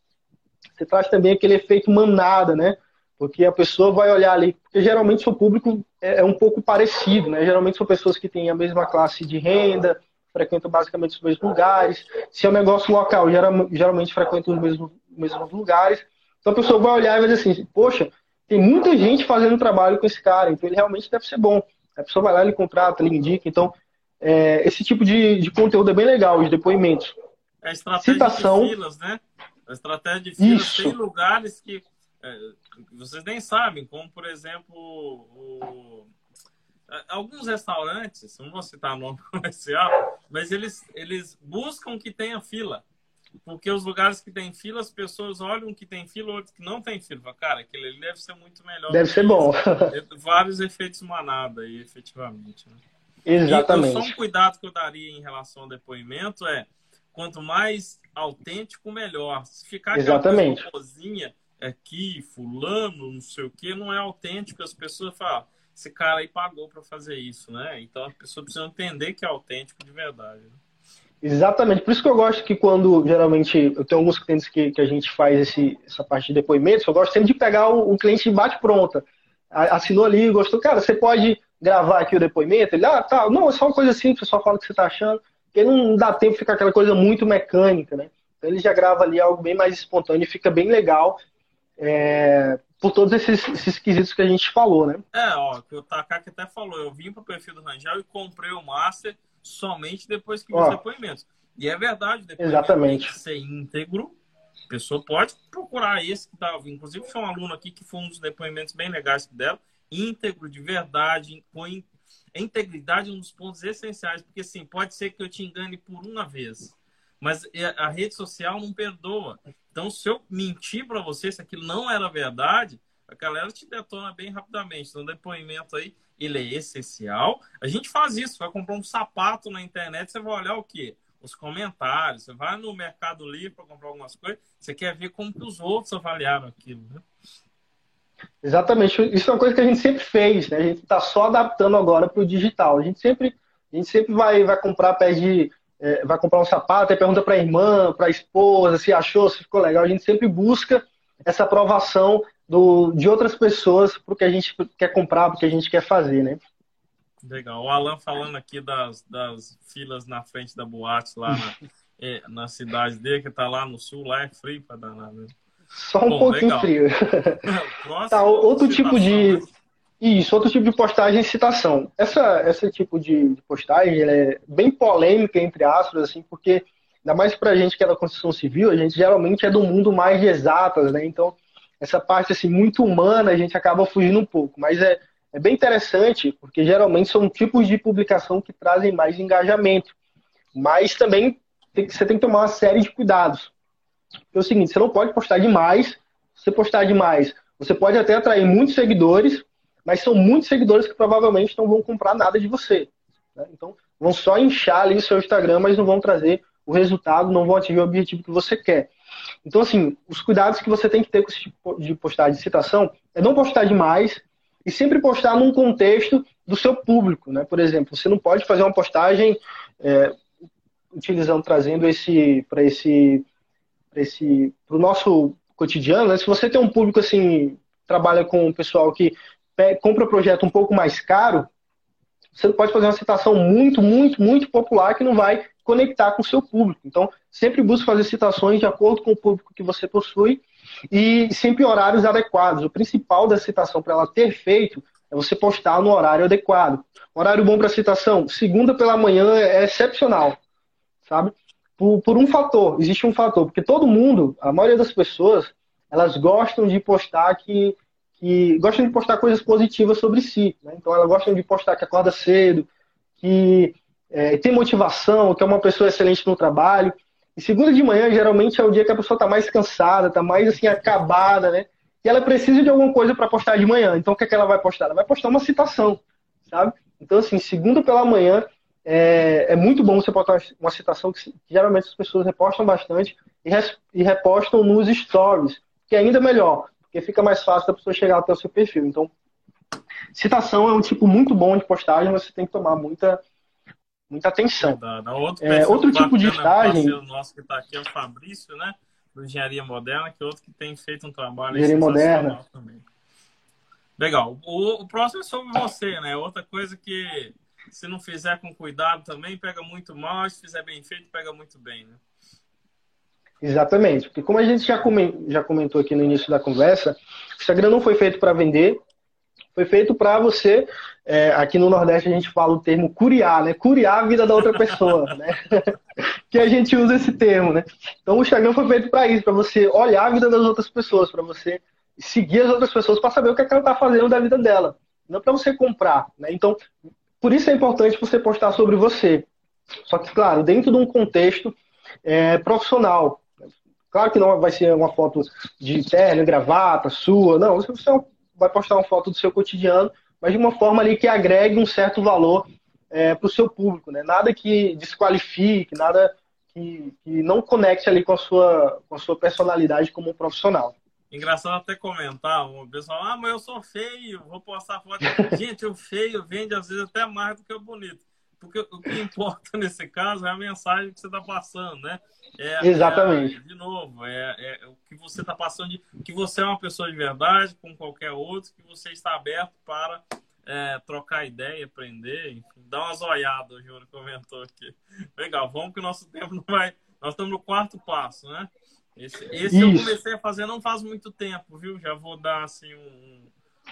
você traz também aquele efeito manada, né? Porque a pessoa vai olhar ali, porque geralmente seu público é, é, um pouco parecido, né? Geralmente são pessoas que têm a mesma classe de renda, frequentam basicamente os mesmos lugares. Se é um negócio local, geralmente frequentam os mesmos, mesmos lugares. Então a pessoa vai olhar e vai dizer assim, poxa, tem muita gente fazendo trabalho com esse cara, então ele realmente deve ser bom. A pessoa vai lá, ele contrata, ele indica. Então, é, esse tipo de, de conteúdo é bem legal, de depoimentos. É a estratégia Citação, de filas, né? A estratégia de filas Isso. tem lugares que é, vocês nem sabem, como por exemplo o, alguns restaurantes, não vou citar nome [LAUGHS] comercial, mas eles, eles buscam que tenha fila. Porque os lugares que tem fila, as pessoas olham que tem fila, outros que não tem fila. Cara, aquele ali deve ser muito melhor. Deve ser bom. [LAUGHS] Vários efeitos manada aí, efetivamente. Né? Exatamente. E, só um cuidado que eu daria em relação ao depoimento é quanto mais autêntico, melhor. Se ficar Exatamente. cozinha, aqui, fulano, não sei o que, não é autêntico, as pessoas falam, esse cara aí pagou para fazer isso, né? Então as pessoas precisam entender que é autêntico de verdade. Né? Exatamente, por isso que eu gosto que quando, geralmente, eu tenho alguns clientes que, que a gente faz esse, essa parte de depoimentos, eu gosto sempre de pegar o, o cliente de bate-pronta. Assinou ali, gostou, cara, você pode gravar aqui o depoimento? Ele, ah, tá, não, é só uma coisa simples, só fala o que você tá achando, porque não dá tempo de ficar aquela coisa muito mecânica, né? Então ele já grava ali algo bem mais espontâneo e fica bem legal é, por todos esses, esses quesitos que a gente falou, né? É, ó, que o Takaki até falou, eu vim para o perfil do Rangel e comprei o Master somente depois que vi os depoimentos. E é verdade, depois Exatamente. que ser íntegro. A pessoa pode procurar esse que estava. Inclusive, foi um aluno aqui que foi um dos depoimentos bem legais dela. Íntegro, de verdade, com integridade é um dos pontos essenciais, porque assim, pode ser que eu te engane por uma vez, mas a rede social não perdoa. Então, se eu mentir para você se aquilo não era verdade, a galera te detona bem rapidamente. Então, depoimento aí, ele é essencial. A gente faz isso, vai comprar um sapato na internet, você vai olhar o quê? Os comentários. Você vai no Mercado Livre para comprar algumas coisas, você quer ver como que os outros avaliaram aquilo, né? Exatamente. Isso é uma coisa que a gente sempre fez, né? A gente está só adaptando agora para o digital. A gente sempre A gente sempre vai, vai comprar, pede, é, vai comprar um sapato e pergunta para a irmã, para a esposa, se achou, se ficou legal. A gente sempre busca essa aprovação do, de outras pessoas para o que a gente quer comprar, para o que a gente quer fazer, né? Legal. O Alan falando aqui das, das filas na frente da boate lá na, [LAUGHS] é, na cidade dele, que está lá no sul, lá é frio para danar mesmo. Só um Bom, pouquinho legal. frio. [LAUGHS] tá, outro tipo de. Isso, outro tipo de postagem é citação. Essa, esse tipo de, postagem é bem polêmica, entre aspas, assim, porque, ainda mais para a gente que é da construção civil, a gente geralmente é do mundo mais de exatas, né? Então, essa parte assim, muito humana, a gente acaba fugindo um pouco. Mas é, é bem interessante, porque geralmente são tipos de publicação que trazem mais engajamento. Mas também tem, você tem que tomar uma série de cuidados. É o seguinte, você não pode postar demais. Se você postar demais, você pode até atrair muitos seguidores, mas são muitos seguidores que provavelmente não vão comprar nada de você. Né? Então, vão só inchar ali o seu Instagram, mas não vão trazer o resultado, não vão atingir o objetivo que você quer. Então, assim, os cuidados que você tem que ter com esse tipo de postagem de citação é não postar demais e sempre postar num contexto do seu público, né? Por exemplo, você não pode fazer uma postagem é, utilizando, trazendo esse para esse para esse pro nosso cotidiano, né? Se você tem um público assim, trabalha com um pessoal que compra projeto um pouco mais caro, você pode fazer uma citação muito, muito, muito popular que não vai conectar com o seu público. Então, sempre busque fazer citações de acordo com o público que você possui e sempre horários adequados. O principal da citação para ela ter feito é você postar no horário adequado. Horário bom para citação, segunda pela manhã é excepcional, sabe? Por, por, um fator, existe um fator, porque todo mundo, a maioria das pessoas, elas gostam de postar que, que gostam de postar coisas positivas sobre si. Né? Então elas gostam de postar que acorda cedo, que é, tem motivação, que é uma pessoa excelente no trabalho. E segunda de manhã, geralmente, é o dia que a pessoa está mais cansada, está mais assim, acabada, né? E ela precisa de alguma coisa para postar de manhã. Então, o que, é que ela vai postar? Ela vai postar uma citação, sabe? Então, assim, segunda pela manhã, é, é muito bom você postar uma citação que, geralmente as pessoas repostam bastante e, e repostam nos stories, que é ainda melhor, porque fica mais fácil da pessoa chegar até o seu perfil. Então, citação é um tipo muito bom de postagem, você tem que tomar muita muita atenção. Da, da outro, é, outro tipo de estágio. O nosso que está aqui é o Fabrício, né? Do Engenharia Moderna, que é outro que tem feito um trabalho Engenharia Moderna também. Legal. O, o, próximo é sobre você, né? Outra coisa que, se não fizer com cuidado também, pega muito mal, se fizer bem feito, pega muito bem, né? Exatamente, porque como a gente já comentou aqui no início da conversa, o Instagram não foi feito para vender, foi feito para você, é, aqui no Nordeste a gente fala o termo curiar, né? Curiar a vida da outra pessoa, [LAUGHS] né? [LAUGHS] que a gente usa esse termo, né? Então o Instagram foi feito para isso, para você olhar a vida das outras pessoas, para você seguir as outras pessoas para saber o que, é que ela está fazendo da vida dela, não para você comprar, né? Então, por isso é importante você postar sobre você. Só que, claro, dentro de um contexto é, profissional. Claro que não vai ser uma foto de terno, gravata, sua, não. Você vai postar uma foto do seu cotidiano, mas de uma forma ali que agregue um certo valor é, para o seu público, né? Nada que desqualifique, nada que, que, não conecte ali com a sua, com a sua personalidade como um profissional. Engraçado até comentar, o pessoal, ah, mas eu sou feio, vou postar foto. [LAUGHS] Gente, o feio vende às vezes até mais do que o bonito. Porque o que importa [LAUGHS] nesse caso é a mensagem que você está passando, né? É, Exatamente. É, de novo, é, é, o que você está passando de que você é uma pessoa de verdade, como qualquer outro, que você está aberto para é, trocar ideia, aprender, enfim, dar umas olhadas, o Júlio comentou aqui. Legal, vamos que o nosso tempo não vai. Nós estamos no quarto passo, né? Esse, esse eu comecei a fazer não faz muito tempo, viu? Já vou dar assim um,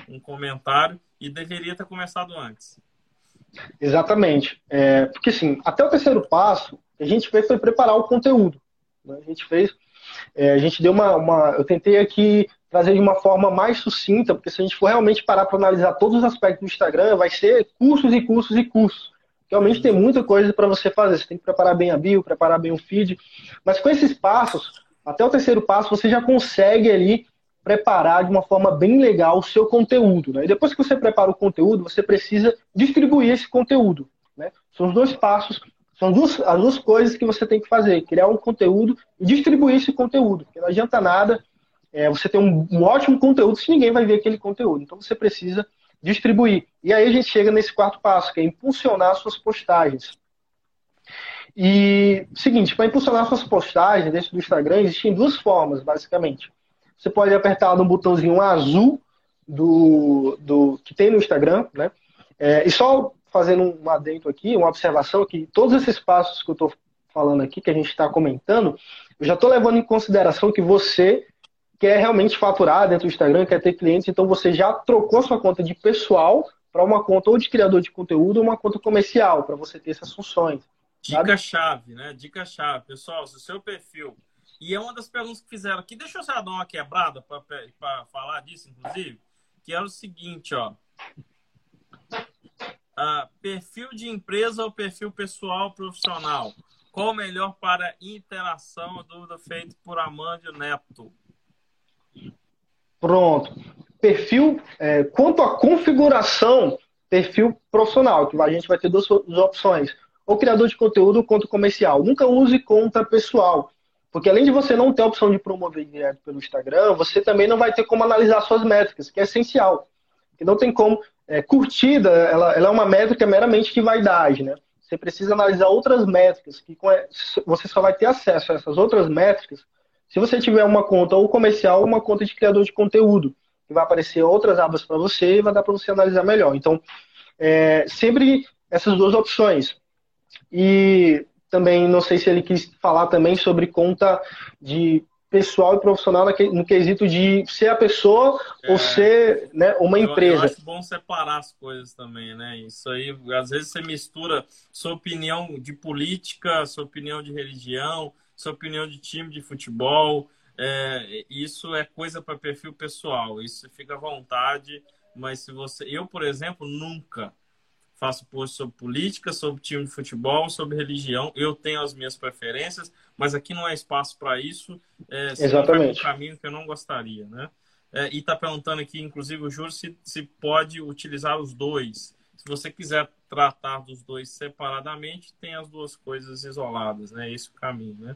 um comentário e deveria ter começado antes. Exatamente. É, porque assim, até o terceiro passo, a gente fez foi preparar o conteúdo. Né? A gente fez, é, a gente deu uma, uma, eu tentei aqui trazer de uma forma mais sucinta, porque se a gente for realmente parar para analisar todos os aspectos do Instagram, vai ser cursos e cursos e cursos. Realmente tem muita coisa para você fazer. Você tem que preparar bem a bio, preparar bem o feed. Mas com esses passos, até o terceiro passo, você já consegue ali preparar de uma forma bem legal o seu conteúdo. Né? E depois que você prepara o conteúdo, você precisa distribuir esse conteúdo. Né? São os dois passos, são duas, as duas coisas que você tem que fazer: criar um conteúdo e distribuir esse conteúdo. Porque não adianta nada é, você ter um, um ótimo conteúdo se ninguém vai ver aquele conteúdo. Então você precisa distribuir. E aí a gente chega nesse quarto passo, que é impulsionar suas postagens. E, seguinte, para impulsionar suas postagens dentro do Instagram, existem duas formas, basicamente. Você pode apertar no botãozinho azul do, do que tem no Instagram, né? É, e só fazendo um adentro aqui, uma observação que todos esses passos que eu estou falando aqui, que a gente está comentando, eu já estou levando em consideração que você quer realmente faturar dentro do Instagram, quer ter clientes, então você já trocou sua conta de pessoal para uma conta ou de criador de conteúdo ou uma conta comercial, para você ter essas funções. Dica-chave, né? Dica-chave. Pessoal, se o seu perfil. E é uma das perguntas que fizeram aqui, deixa eu só dar uma quebrada para falar disso, inclusive, que era o seguinte, ó. Uh, perfil de empresa ou perfil pessoal profissional? Qual o melhor para interação? Dúvida feita por Amandio Neto. Pronto. Perfil, é, quanto à configuração, perfil profissional, que a gente vai ter duas, duas opções. Ou criador de conteúdo ou conta comercial. Nunca use conta pessoal. Porque além de você não ter a opção de promover direto pelo Instagram, você também não vai ter como analisar suas métricas, que é essencial. Que não tem como. É, curtida, ela, ela, é uma métrica meramente de vaidade, né? Você precisa analisar outras métricas, que você só vai ter acesso a essas outras métricas se você tiver uma conta ou comercial ou uma conta de criador de conteúdo, que vai aparecer outras abas para você e vai dar para você analisar melhor. Então, é, sempre essas duas opções. E também, não sei se ele quis falar também sobre conta de pessoal e profissional no quesito de ser a pessoa é, ou ser né, uma empresa. Eu, eu acho bom separar as coisas também, né? Isso aí, às vezes você mistura sua opinião de política, sua opinião de religião, sua opinião de time de futebol. É, isso é coisa para perfil pessoal. Isso fica à vontade. Mas se você, eu, por exemplo, nunca faço post sobre política, sobre time de futebol, sobre religião. Eu tenho as minhas preferências, mas aqui não é espaço para isso. É, Exatamente. um caminho que eu não gostaria, né? É, e está perguntando aqui, inclusive, o Júlio, se, se pode utilizar os dois. Se você quiser tratar dos dois separadamente, tem as duas coisas isoladas, né? Esse é o caminho, né?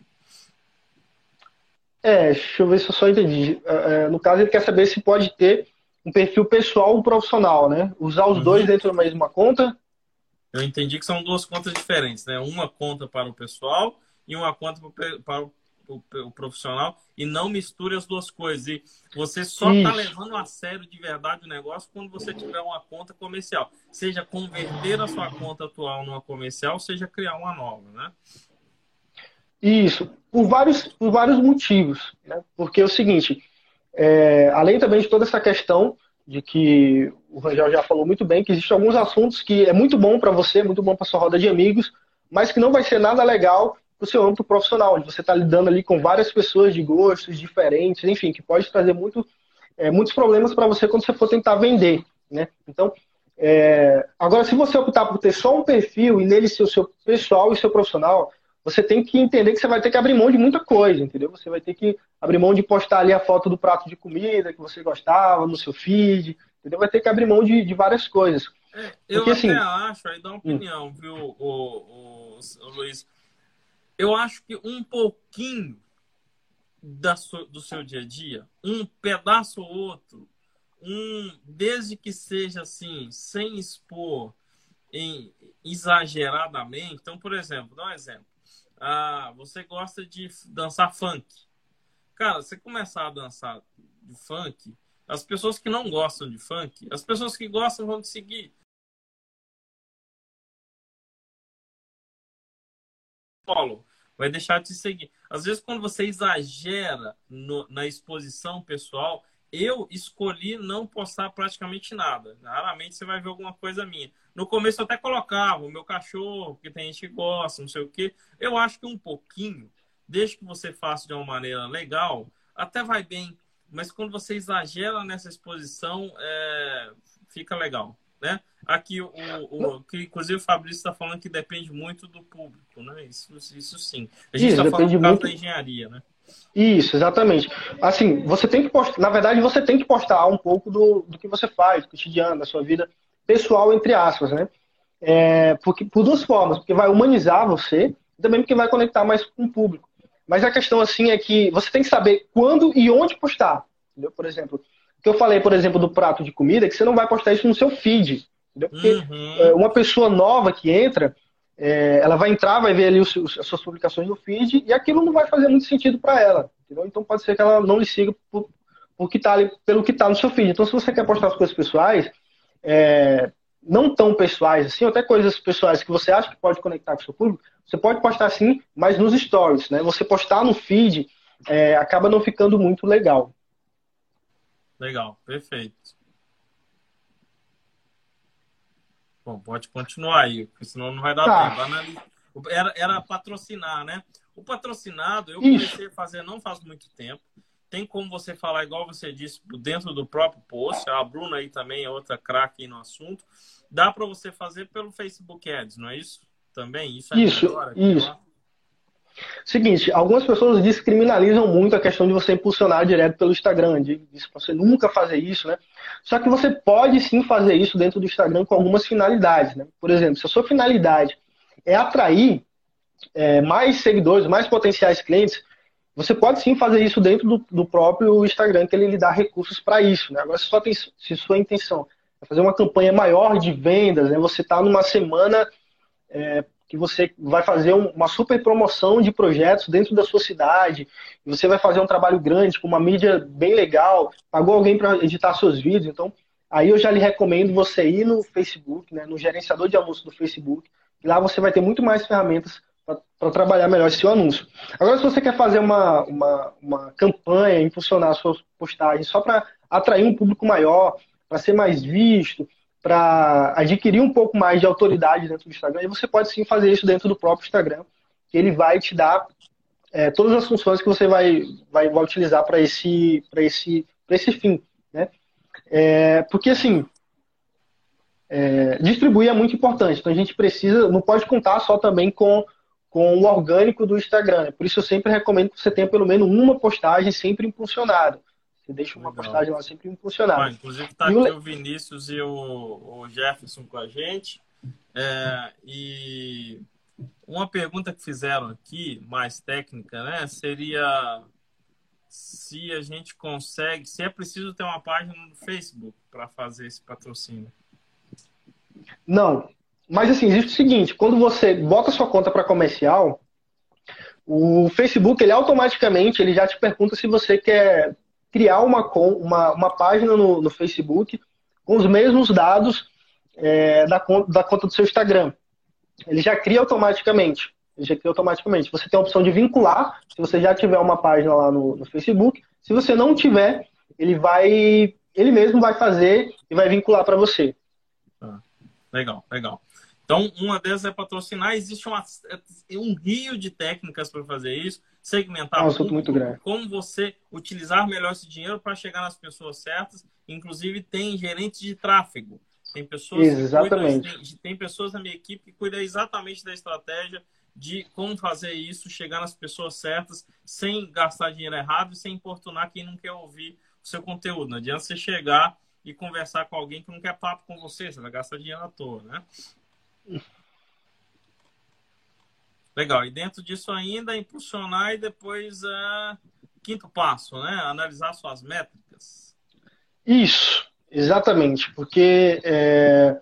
É, deixa eu ver se eu só entendi. É, é no caso, ele quer saber se pode ter um perfil pessoal ou profissional, né? Usar os uhum. dois dentro da mesma conta. Eu entendi que são duas contas diferentes, né? Uma conta para o pessoal e uma conta para o, o profissional. E não misture as duas coisas. E você só está levando a sério de verdade o negócio quando você tiver uma conta comercial. Seja converter a sua conta atual numa comercial, seja criar uma nova, né? Isso, por vários, por vários motivos. Né? Porque é o seguinte, é, além também de toda essa questão de que o Rangel já falou muito bem, que existem alguns assuntos que é muito bom para você, muito bom para sua roda de amigos, mas que não vai ser nada legal para o seu âmbito profissional, onde você está lidando ali com várias pessoas de gostos diferentes, enfim, que pode trazer muito, é, muitos problemas para você quando você for tentar vender. Né? Então, é, agora, se você optar por ter só um perfil e nele ser o seu pessoal e seu profissional, você tem que entender que você vai ter que abrir mão de muita coisa, entendeu? Você vai ter que abrir mão de postar ali a foto do prato de comida que você gostava no seu feed, entendeu? Vai ter que abrir mão de, de várias coisas. É, eu Porque, assim, até assim, acho, aí dá uma hum. opinião, hum. viu, o, o, o, Luiz? Eu acho que um pouquinho da so, do seu dia a dia, um pedaço ou outro, um, desde que seja assim, sem expor em, exageradamente. Então, por exemplo, dá um exemplo ah, você gosta de dançar funk. Cara, você começar a dançar de funk, as pessoas que não gostam de funk, as pessoas que gostam vão te seguir. Paulo, vai deixar de te seguir. Às vezes, quando você exagera no, na exposição pessoal, eu escolhi não postar praticamente nada. Raramente você vai ver alguma coisa minha. No começo eu até colocava o meu cachorro, que tem gente que gosta, não sei o quê. Eu acho que um pouquinho, desde que você faça de uma maneira legal, até vai bem. Mas quando você exagera nessa exposição, é... fica legal. Né? Aqui, o, o, que inclusive o Fabrício está falando que depende muito do público, né? Isso, isso sim. A gente está falando muito... da engenharia, né? Isso, exatamente. Assim, você tem que postar, na verdade, você tem que postar um pouco do, do que você faz, do cotidiano, da sua vida pessoal, entre aspas, né? É, porque, por duas formas, porque vai humanizar você e também porque vai conectar mais com o público. Mas a questão, assim, é que você tem que saber quando e onde postar. Entendeu? Por exemplo, que eu falei, por exemplo, do prato de comida, é que você não vai postar isso no seu feed. Entendeu? Porque uhum. É, uma pessoa nova que entra, é, ela vai entrar, vai ver ali os, as suas publicações no feed e aquilo não vai fazer muito sentido para ela. Entendeu? Então pode ser que ela não lhe siga por, por que tá ali, pelo que está no seu feed. Então, se você quer postar as coisas pessoais, é, não tão pessoais assim, até coisas pessoais que você acha que pode conectar com o seu público, você pode postar sim, mas nos stories, né? Você postar no feed é, acaba não ficando muito legal. Legal, perfeito. Bom, pode continuar aí, porque senão não vai dar tá. tempo. Era, era patrocinar, né? O patrocinado, eu Isso. comecei a fazer não faz muito tempo. Tem como você falar, igual você disse, dentro do próprio post. A Bruna aí também é outra craque no assunto. Dá para você fazer pelo Facebook Ads, não é isso? Também? Isso, é isso. Melhor, isso. Seguinte, algumas pessoas descriminalizam muito a questão de você impulsionar direto pelo Instagram, de, de você nunca fazer isso, né? Só que você pode sim fazer isso dentro do Instagram com algumas finalidades, né? Por exemplo, se a sua finalidade é atrair é, mais seguidores, mais potenciais clientes, você pode sim fazer isso dentro do, do próprio Instagram, que ele lhe dá recursos para isso, né? Agora, se sua, se sua intenção é fazer uma campanha maior de vendas, né? Você está numa semana é, que você vai fazer uma super promoção de projetos dentro da sua cidade, você vai fazer um trabalho grande, com uma mídia bem legal, pagou alguém para editar seus vídeos, então aí eu já lhe recomendo você ir no Facebook, né, no gerenciador de anúncios do Facebook, e lá você vai ter muito mais ferramentas para trabalhar melhor esse seu anúncio. Agora, se você quer fazer uma, uma, uma campanha, impulsionar suas postagens só para atrair um público maior, para ser mais visto, para adquirir um pouco mais de autoridade dentro do Instagram, e você pode sim fazer isso dentro do próprio Instagram, que ele vai te dar é, todas as funções que você vai, vai, vai utilizar para esse, esse, esse fim. Né? É, porque assim, é, distribuir é muito importante, então a gente precisa, não pode contar só também com, com o orgânico do Instagram. Né? Por isso eu sempre recomendo que você tenha pelo menos uma postagem sempre impulsionada. Você deixa uma Legal. postagem lá sempre impulsionada. Ah, inclusive está aqui o... o Vinícius e o, o, Jefferson com a gente. É, e uma pergunta que fizeram aqui, mais técnica, né? Seria se a gente consegue, se é preciso ter uma página no Facebook para fazer esse patrocínio. Não. Mas assim, existe o seguinte, quando você bota sua conta para comercial, o Facebook, ele automaticamente, ele já te pergunta se você quer criar uma, uma, uma página no, no Facebook com os mesmos dados é, da, conta, da conta do seu Instagram. Ele já cria automaticamente. Ele já cria automaticamente. Você tem a opção de vincular, se você já tiver uma página lá no, no Facebook. Se você não tiver, ele vai. Ele mesmo vai fazer e vai vincular para você. Ah, legal, legal. Então, uma delas é patrocinar. Existe uma, um rio de técnicas para fazer isso segmentar é um muito grande. como você utilizar melhor esse dinheiro para chegar nas pessoas certas. Inclusive, tem gerentes de tráfego. Tem pessoas, exatamente. Cuidam, tem, tem pessoas na minha equipe que cuidam exatamente da estratégia de como fazer isso, chegar nas pessoas certas, sem gastar dinheiro errado e sem importunar quem não quer ouvir o seu conteúdo. Não adianta você chegar e conversar com alguém que não quer papo com você, você vai gastar dinheiro à toa, né? Legal. E dentro disso ainda impulsionar e depois uh, quinto passo, né? Analisar suas métricas. Isso, exatamente. Porque é,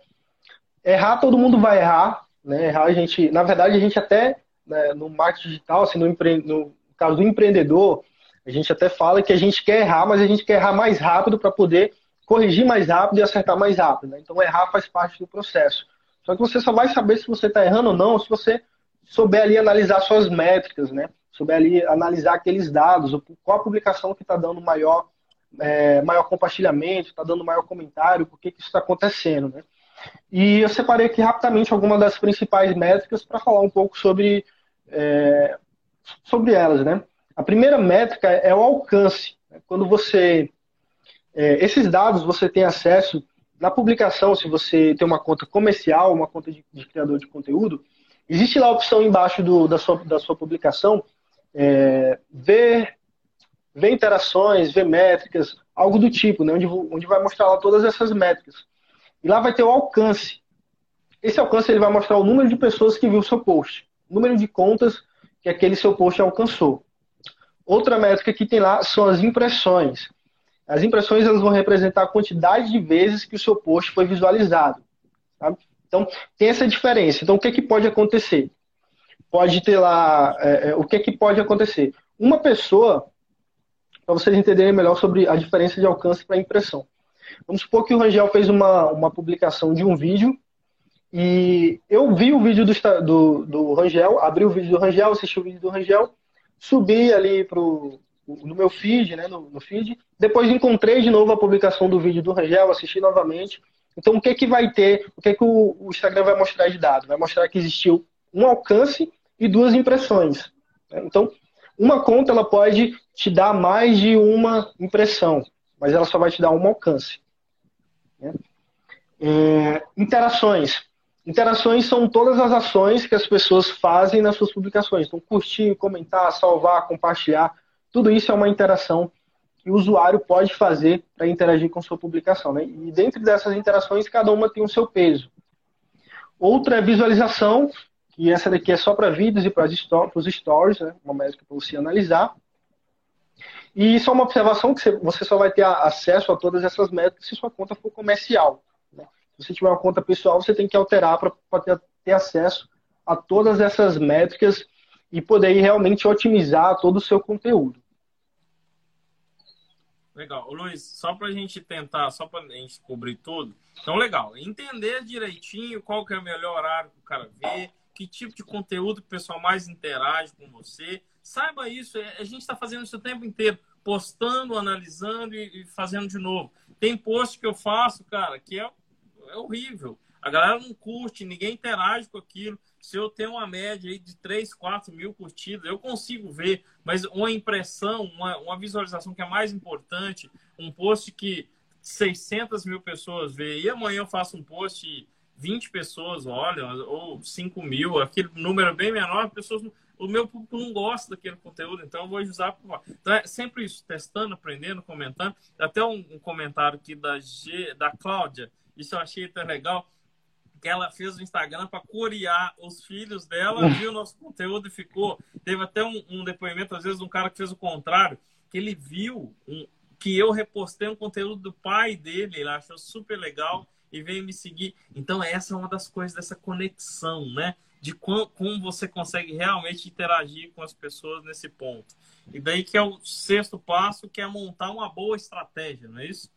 errar todo mundo vai errar, né? Errar a gente, na verdade a gente até né, no marketing digital, assim, no, empre... no caso do empreendedor, a gente até fala que a gente quer errar, mas a gente quer errar mais rápido para poder corrigir mais rápido e acertar mais rápido. Né? Então errar faz parte do processo. Só que você só vai saber se você está errando ou não se você souber ali analisar suas métricas, né? Souber ali analisar aqueles dados, qual a publicação que está dando maior, é, maior compartilhamento, está dando maior comentário, por que, que isso está acontecendo, né? E eu separei aqui rapidamente algumas das principais métricas para falar um pouco sobre, é, sobre elas, né? A primeira métrica é o alcance. Quando você... É, esses dados você tem acesso na publicação, se você tem uma conta comercial, uma conta de, de criador de conteúdo, Existe lá a opção embaixo do, da, sua, da sua publicação, é, ver, ver interações, ver métricas, algo do tipo, né, onde, onde vai mostrar lá todas essas métricas. E lá vai ter o alcance. Esse alcance ele vai mostrar o número de pessoas que viu o seu post, o número de contas que aquele seu post alcançou. Outra métrica que tem lá são as impressões. As impressões elas vão representar a quantidade de vezes que o seu post foi visualizado. Sabe? Então, tem essa diferença. Então, o que, é que pode acontecer? Pode ter lá. É, é, o que, é que pode acontecer? Uma pessoa, para vocês entenderem melhor sobre a diferença de alcance para impressão. Vamos supor que o Rangel fez uma, uma publicação de um vídeo e eu vi o vídeo do, do, do Rangel, abri o vídeo do Rangel, assisti o vídeo do Rangel, subi ali pro, no meu feed, né, no, no, feed. Depois encontrei de novo a publicação do vídeo do Rangel, assisti novamente. Então, o que que vai ter, o que que o, o Instagram vai mostrar de dado? Vai mostrar que existiu um alcance e duas impressões. Né? Então, uma conta ela pode te dar mais de uma impressão, mas ela só vai te dar um alcance. Né? É, interações. Interações são todas as ações que as pessoas fazem nas suas publicações. Então, curtir, comentar, salvar, compartilhar, tudo isso é uma interação que o usuário pode fazer para interagir com sua publicação. Né? E dentro dessas interações, cada uma tem o seu peso. Outra é visualização, que essa daqui é só para vídeos e para os stories, né? uma métrica para você analisar. E isso é uma observação que você só vai ter acesso a todas essas métricas se sua conta for comercial. Se você tiver uma conta pessoal, você tem que alterar para ter, ter acesso a todas essas métricas e poder realmente otimizar todo o seu conteúdo. Legal. Ô, Luiz, só para a gente tentar, só para a gente cobrir tudo. Então, legal. Entender direitinho qual que é o melhor horário para o cara ver, que tipo de conteúdo o pessoal mais interage com você. Saiba isso. É, a gente está fazendo isso o tempo inteiro, postando, analisando e fazendo de novo. Tem post que eu faço, cara, que é é horrível. A galera não curte, ninguém interage com aquilo. Se eu tenho uma média aí de 3, 4 mil curtidas, eu consigo ver, mas uma impressão, uma, uma visualização que é mais importante, um post que 600 mil pessoas vê, e amanhã eu faço um post e 20 pessoas olham, ou 5 mil, aquele número bem menor, pessoas, o meu público não gosta daquele conteúdo, então eu vou usar. Então é sempre isso, testando, aprendendo, comentando. Até um, um comentário aqui da, G, da Cláudia, isso eu achei tão legal que ela fez o Instagram para curiar os filhos dela, [LAUGHS] viu nosso conteúdo e ficou. Teve até um, um, depoimento, às vezes, de um cara que fez o contrário, que ele viu um, que eu repostei um conteúdo do pai dele, ele achou super legal e veio me seguir. Então, essa é uma das coisas dessa conexão, né? De como, como você consegue realmente interagir com as pessoas nesse ponto. E daí que é o sexto passo, que é montar uma boa estratégia, não é isso?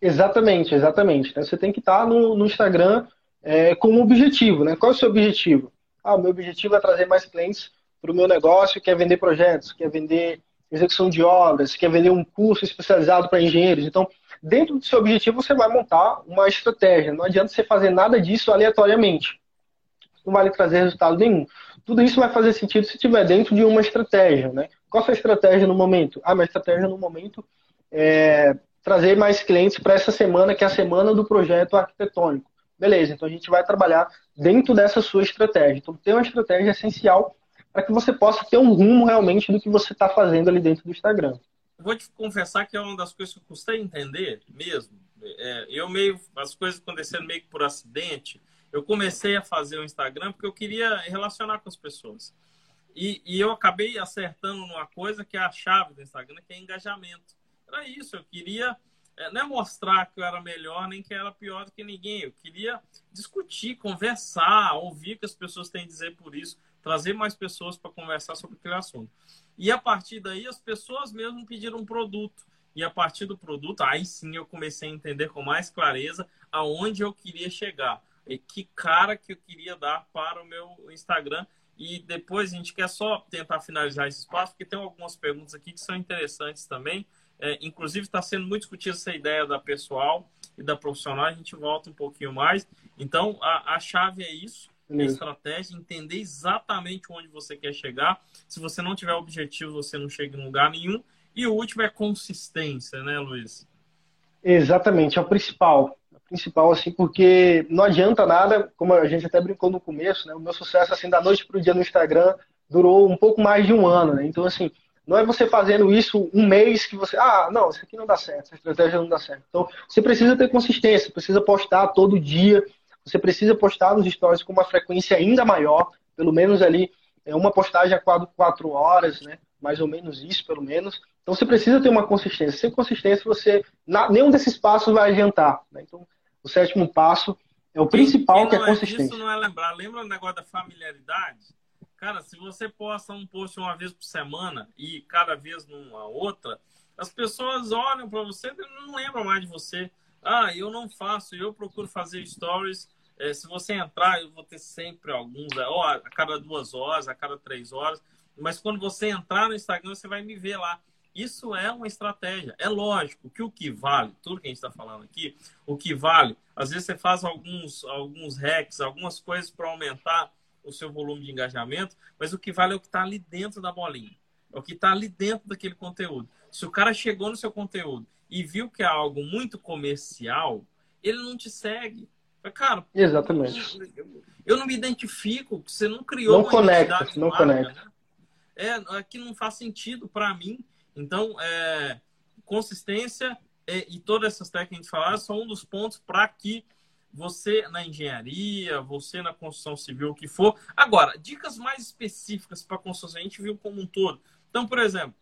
Exatamente, exatamente. Né? Você tem que estar no, no Instagram é, com um objetivo. Né? Qual é o seu objetivo? Ah, o meu objetivo é trazer mais clientes para o meu negócio, quer vender projetos, quer vender execução de obras, quer vender um curso especializado para engenheiros. Então, dentro do seu objetivo, você vai montar uma estratégia. Não adianta você fazer nada disso aleatoriamente. Não vai lhe trazer resultado nenhum. Tudo isso vai fazer sentido se estiver dentro de uma estratégia. Né? Qual a sua estratégia no momento? Ah, minha estratégia no momento é trazer mais clientes para essa semana, que é a semana do projeto arquitetônico. Beleza, então a gente vai trabalhar dentro dessa sua estratégia. Então, ter uma estratégia essencial para que você possa ter um rumo realmente do que você está fazendo ali dentro do Instagram. Vou te confessar que é uma das coisas que eu custei entender mesmo. É, eu meio, as coisas acontecendo meio que por acidente. Eu comecei a fazer o Instagram porque eu queria relacionar com as pessoas. E, e eu acabei acertando numa coisa que é a chave do Instagram, que é engajamento. Era isso, eu queria é, não é mostrar que eu era melhor nem que eu era pior do que ninguém. Eu queria discutir, conversar, ouvir o que as pessoas têm a dizer por isso, trazer mais pessoas para conversar sobre aquele assunto. E a partir daí, as pessoas mesmo pediram um produto. E a partir do produto, aí sim eu comecei a entender com mais clareza aonde eu queria chegar. E que cara que eu queria dar para o meu Instagram. E depois a gente quer só tentar finalizar esse espaço, porque tem algumas perguntas aqui que são interessantes também. É, inclusive, está sendo muito discutida essa ideia da pessoal e da profissional. A gente volta um pouquinho mais. Então, a, a chave é isso. É estratégia, entender exatamente onde você quer chegar. Se você não tiver objetivo, você não chega em lugar nenhum. E o último é consistência, né, Luiz? Exatamente, é o principal. É o principal, assim, porque não adianta nada, como a gente até brincou no começo, né? O meu sucesso, assim, da noite para o dia no Instagram durou um pouco mais de um ano, né? Então, assim, não é você fazendo isso um mês que você, ah, não, isso aqui não dá certo, essa estratégia não dá certo. Então, você precisa ter consistência, precisa postar todo dia, você precisa postar nos stories com uma frequência ainda maior, pelo menos ali é uma postagem a quatro, quatro horas, né? mais ou menos isso, pelo menos. Então você precisa ter uma consistência. Sem consistência, você nenhum desses passos vai adiantar. Né? Então, o sétimo passo é o principal, que é a consistência. Isso não é lembrar. Lembra o negócio da familiaridade? Cara, se você posta um post uma vez por semana e cada vez numa outra, as pessoas olham para você e não lembram mais de você. Ah, eu não faço, eu procuro fazer stories. É, se você entrar, eu vou ter sempre alguns, é, ó, a cada duas horas, a cada três horas. Mas quando você entrar no Instagram, você vai me ver lá. Isso é uma estratégia. É lógico que o que vale, tudo que a gente está falando aqui, o que vale, às vezes você faz alguns, alguns hacks, algumas coisas para aumentar o seu volume de engajamento, mas o que vale é o que está ali dentro da bolinha. É o que está ali dentro daquele conteúdo. Se o cara chegou no seu conteúdo e viu que é algo muito comercial, ele não te segue. Cara, exatamente. Eu não me identifico, você não criou não uma conecta, não marca, conecta. Né? É, aqui não faz sentido para mim. Então, é, consistência é, e todas essas técnicas que a gente falaram são um dos pontos para que você na engenharia, você na construção civil, o que for. Agora, dicas mais específicas para construção, a gente viu como um todo. Então, por exemplo,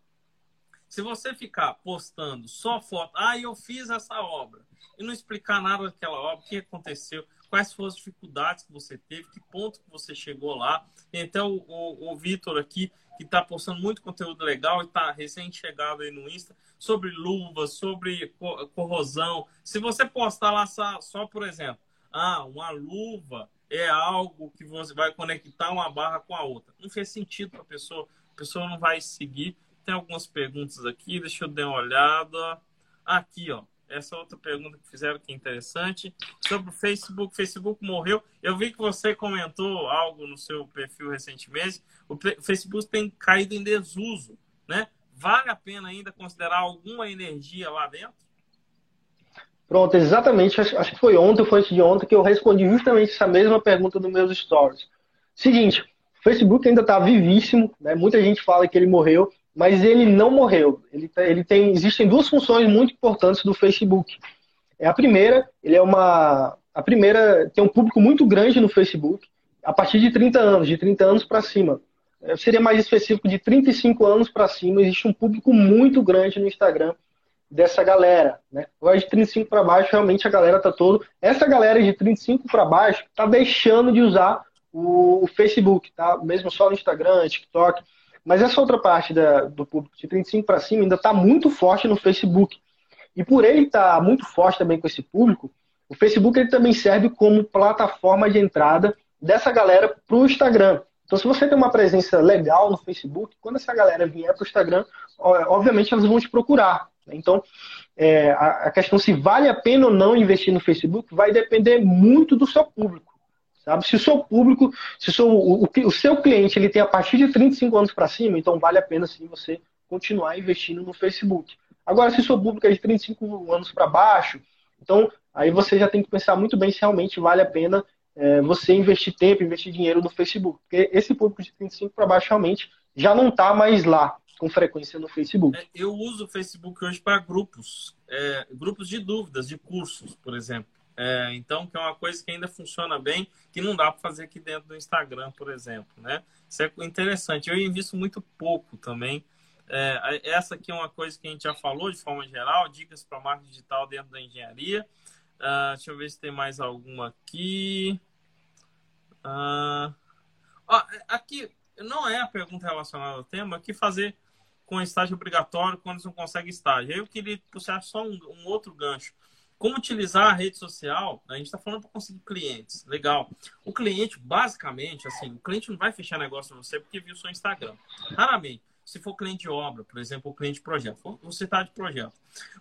se você ficar postando só foto, ah, eu fiz essa obra, e não explicar nada daquela obra, o que aconteceu, quais foram as dificuldades que você teve, que ponto que você chegou lá. Então, o, o, o Vitor aqui, que está postando muito conteúdo legal e está recém-chegado aí no Insta, sobre luvas, sobre corrosão. Se você postar lá só, só, por exemplo, ah, uma luva é algo que você vai conectar uma barra com a outra. Não fez sentido para a pessoa, a pessoa não vai seguir. Tem algumas perguntas aqui, deixa eu dar uma olhada. Aqui, ó. Essa outra pergunta que fizeram que é interessante. Sobre o Facebook. Facebook morreu. Eu vi que você comentou algo no seu perfil recentemente. O Facebook tem caído em desuso, né? Vale a pena ainda considerar alguma energia lá dentro? Pronto, exatamente. Acho, acho que foi ontem foi antes de ontem que eu respondi justamente essa mesma pergunta nos meus stories. Seguinte, o Facebook ainda está vivíssimo, né? Muita gente fala que ele morreu, mas ele não morreu. Ele, tá, ele tem, existem duas funções muito importantes do Facebook. É a primeira, ele é uma, a primeira tem um público muito grande no Facebook, a partir de 30 anos, de 30 anos para cima. Eu seria mais específico de 35 anos para cima, existe um público muito grande no Instagram dessa galera, né? Agora de 35 para baixo, realmente a galera tá todo. Essa galera de 35 para baixo tá deixando de usar o, o, Facebook, tá? Mesmo só no Instagram, TikTok. Mas essa outra parte da, do público de 35 para cima ainda está muito forte no Facebook. E por ele tá muito forte também com esse público, o Facebook ele também serve como plataforma de entrada dessa galera para o Instagram. Então, se você tem uma presença legal no Facebook, quando essa galera vier para o Instagram, obviamente elas vão te procurar. Então, é, a, questão se vale a pena ou não investir no Facebook vai depender muito do seu público. Sabe? Se o seu público, se o seu, o, o seu cliente ele tem a partir de 35 anos para cima, então vale a pena sim você continuar investindo no Facebook. Agora, se o seu público é de 35 anos para baixo, então aí você já tem que pensar muito bem se realmente vale a pena é, você investir tempo, investir dinheiro no Facebook. Porque esse público de 35 para baixo realmente já não está mais lá com frequência no Facebook. É, eu uso o Facebook hoje para grupos, é, grupos de dúvidas, de cursos, por exemplo. É, então, que é uma coisa que ainda funciona bem, que não dá para fazer aqui dentro do Instagram, por exemplo, né? Isso é interessante. Eu invisto muito pouco também. É, essa aqui é uma coisa que a gente já falou de forma geral, dicas para marketing digital dentro da engenharia. Uh, deixa eu ver se tem mais alguma aqui. Uh, ó, aqui não é a pergunta relacionada ao tema, que fazer com estágio obrigatório quando você não consegue estágio. Eu queria puxar só um, um outro gancho. Como utilizar a rede social? A gente está falando para conseguir clientes. Legal. O cliente, basicamente, assim, o cliente não vai fechar negócio com você porque viu seu Instagram. Raramente. Se for cliente de obra, por exemplo, ou cliente de projeto. Você está de projeto.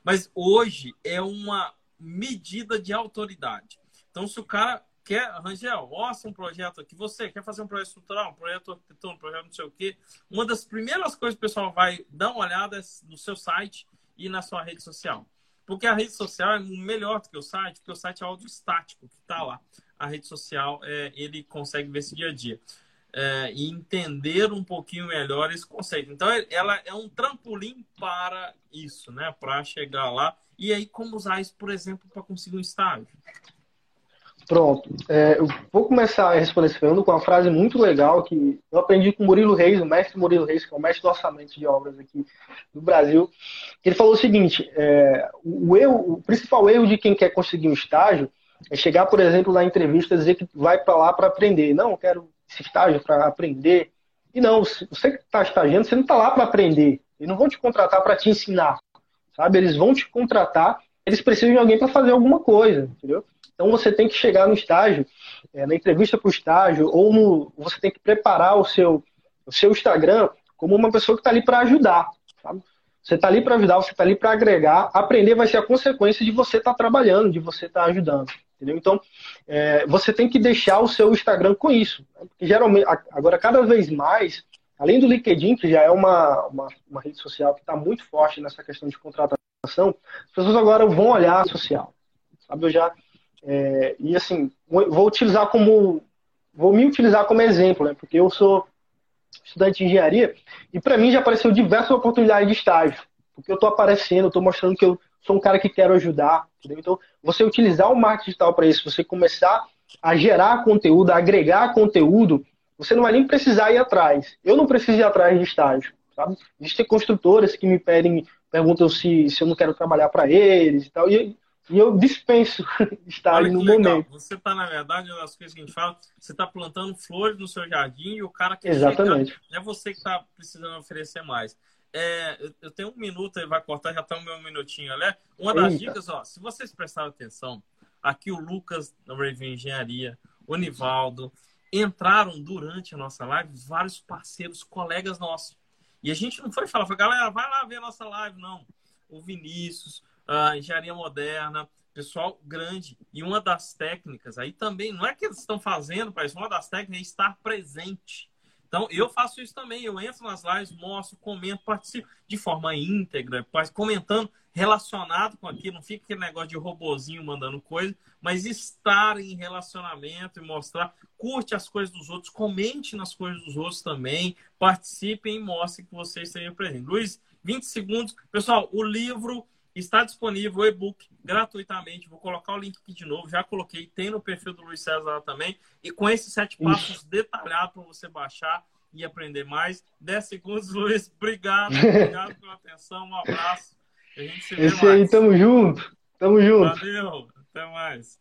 Mas hoje é uma medida de autoridade. Então, se o cara quer, Rangel, mostra um projeto aqui, você quer fazer um projeto estrutural, um projeto arquitetônico, um projeto não sei o quê, uma das primeiras coisas que o pessoal vai dar uma olhada é no seu site e na sua rede social. Porque a rede social é melhor do que o site, porque o site é áudio estático que está lá. A rede social, é, ele consegue ver esse dia a dia. É, e entender um pouquinho melhor esse conceito. Então, ela é um trampolim para isso, né? Para chegar lá. E aí, como usar isso, por exemplo, para conseguir um estágio? Pronto. É, eu vou começar a responder pergunta com uma frase muito legal que eu aprendi com o Murilo Reis, o mestre Murilo Reis, que é o mestre do orçamento de obras aqui do Brasil. Ele falou o seguinte: é, o, erro, o principal erro de quem quer conseguir um estágio é chegar, por exemplo, na entrevista e dizer que vai para lá para aprender. Não, quero esse estágio para aprender. E não, você que está estagiando, você não está lá para aprender. Eles não vão te contratar para te ensinar, sabe? Eles vão te contratar, eles precisam de alguém para fazer alguma coisa, entendeu? Então você tem que chegar no estágio, é, na entrevista para o estágio, ou no, você tem que preparar o seu, o seu Instagram como uma pessoa que está ali para ajudar, sabe? Você está ali para ajudar, você está ali para agregar. Aprender vai ser a consequência de você estar tá trabalhando, de você estar tá ajudando. Entendeu? Então, é, você tem que deixar o seu Instagram com isso. Né? Porque geralmente, agora, cada vez mais, além do LinkedIn, que já é uma, uma, uma rede social que está muito forte nessa questão de contratação, as pessoas agora vão olhar a social. Sabe? Eu já. É, e assim, vou utilizar como. Vou me utilizar como exemplo, né? Porque eu sou estudante de engenharia, e para mim já apareceu diversas oportunidades de estágio, porque eu estou aparecendo, estou mostrando que eu sou um cara que quero ajudar, entendeu? Então, você utilizar o marketing digital para isso, você começar a gerar conteúdo, a agregar conteúdo, você não vai nem precisar ir atrás. Eu não preciso ir atrás de estágio, sabe? Existem construtoras que me pedem, perguntam se, se eu não quero trabalhar para eles e tal, e e eu dispenso [LAUGHS] estar ali no legal. momento. Você está, na verdade, uma das coisas que a gente fala, você está plantando flores no seu jardim e o cara quer Exatamente. chegar, é você que está precisando oferecer mais. É, eu tenho um minuto, ele vai cortar, já está o meu minutinho ali. Uma das Eita. dicas, ó, se vocês prestarem atenção, aqui o Lucas da Review Engenharia, o Nivaldo, entraram durante a nossa live vários parceiros, colegas nossos. E a gente não foi falar, foi, galera, vai lá ver a nossa live, não. O Vinícius, a engenharia moderna, pessoal grande. E uma das técnicas aí também, não é que eles estão fazendo isso, uma das técnicas é estar presente. Então, eu faço isso também. Eu entro nas lives, mostro, comento, participo de forma íntegra, comentando relacionado com aquilo. Não fica aquele negócio de robozinho mandando coisa, mas estar em relacionamento e mostrar. Curte as coisas dos outros, comente nas coisas dos outros também, participem e mostrem que vocês estejam presentes. Luiz, 20 segundos. Pessoal, o livro Está disponível o e-book gratuitamente. Vou colocar o link aqui de novo. Já coloquei, tem no perfil do Luiz César lá também. E com esses sete passos detalhados para você baixar e aprender mais. Dez segundos, Luiz. Obrigado. [LAUGHS] Obrigado pela atenção. Um abraço. A gente se vê Esse mais. aí, tamo junto. Tamo junto. Valeu. Até mais.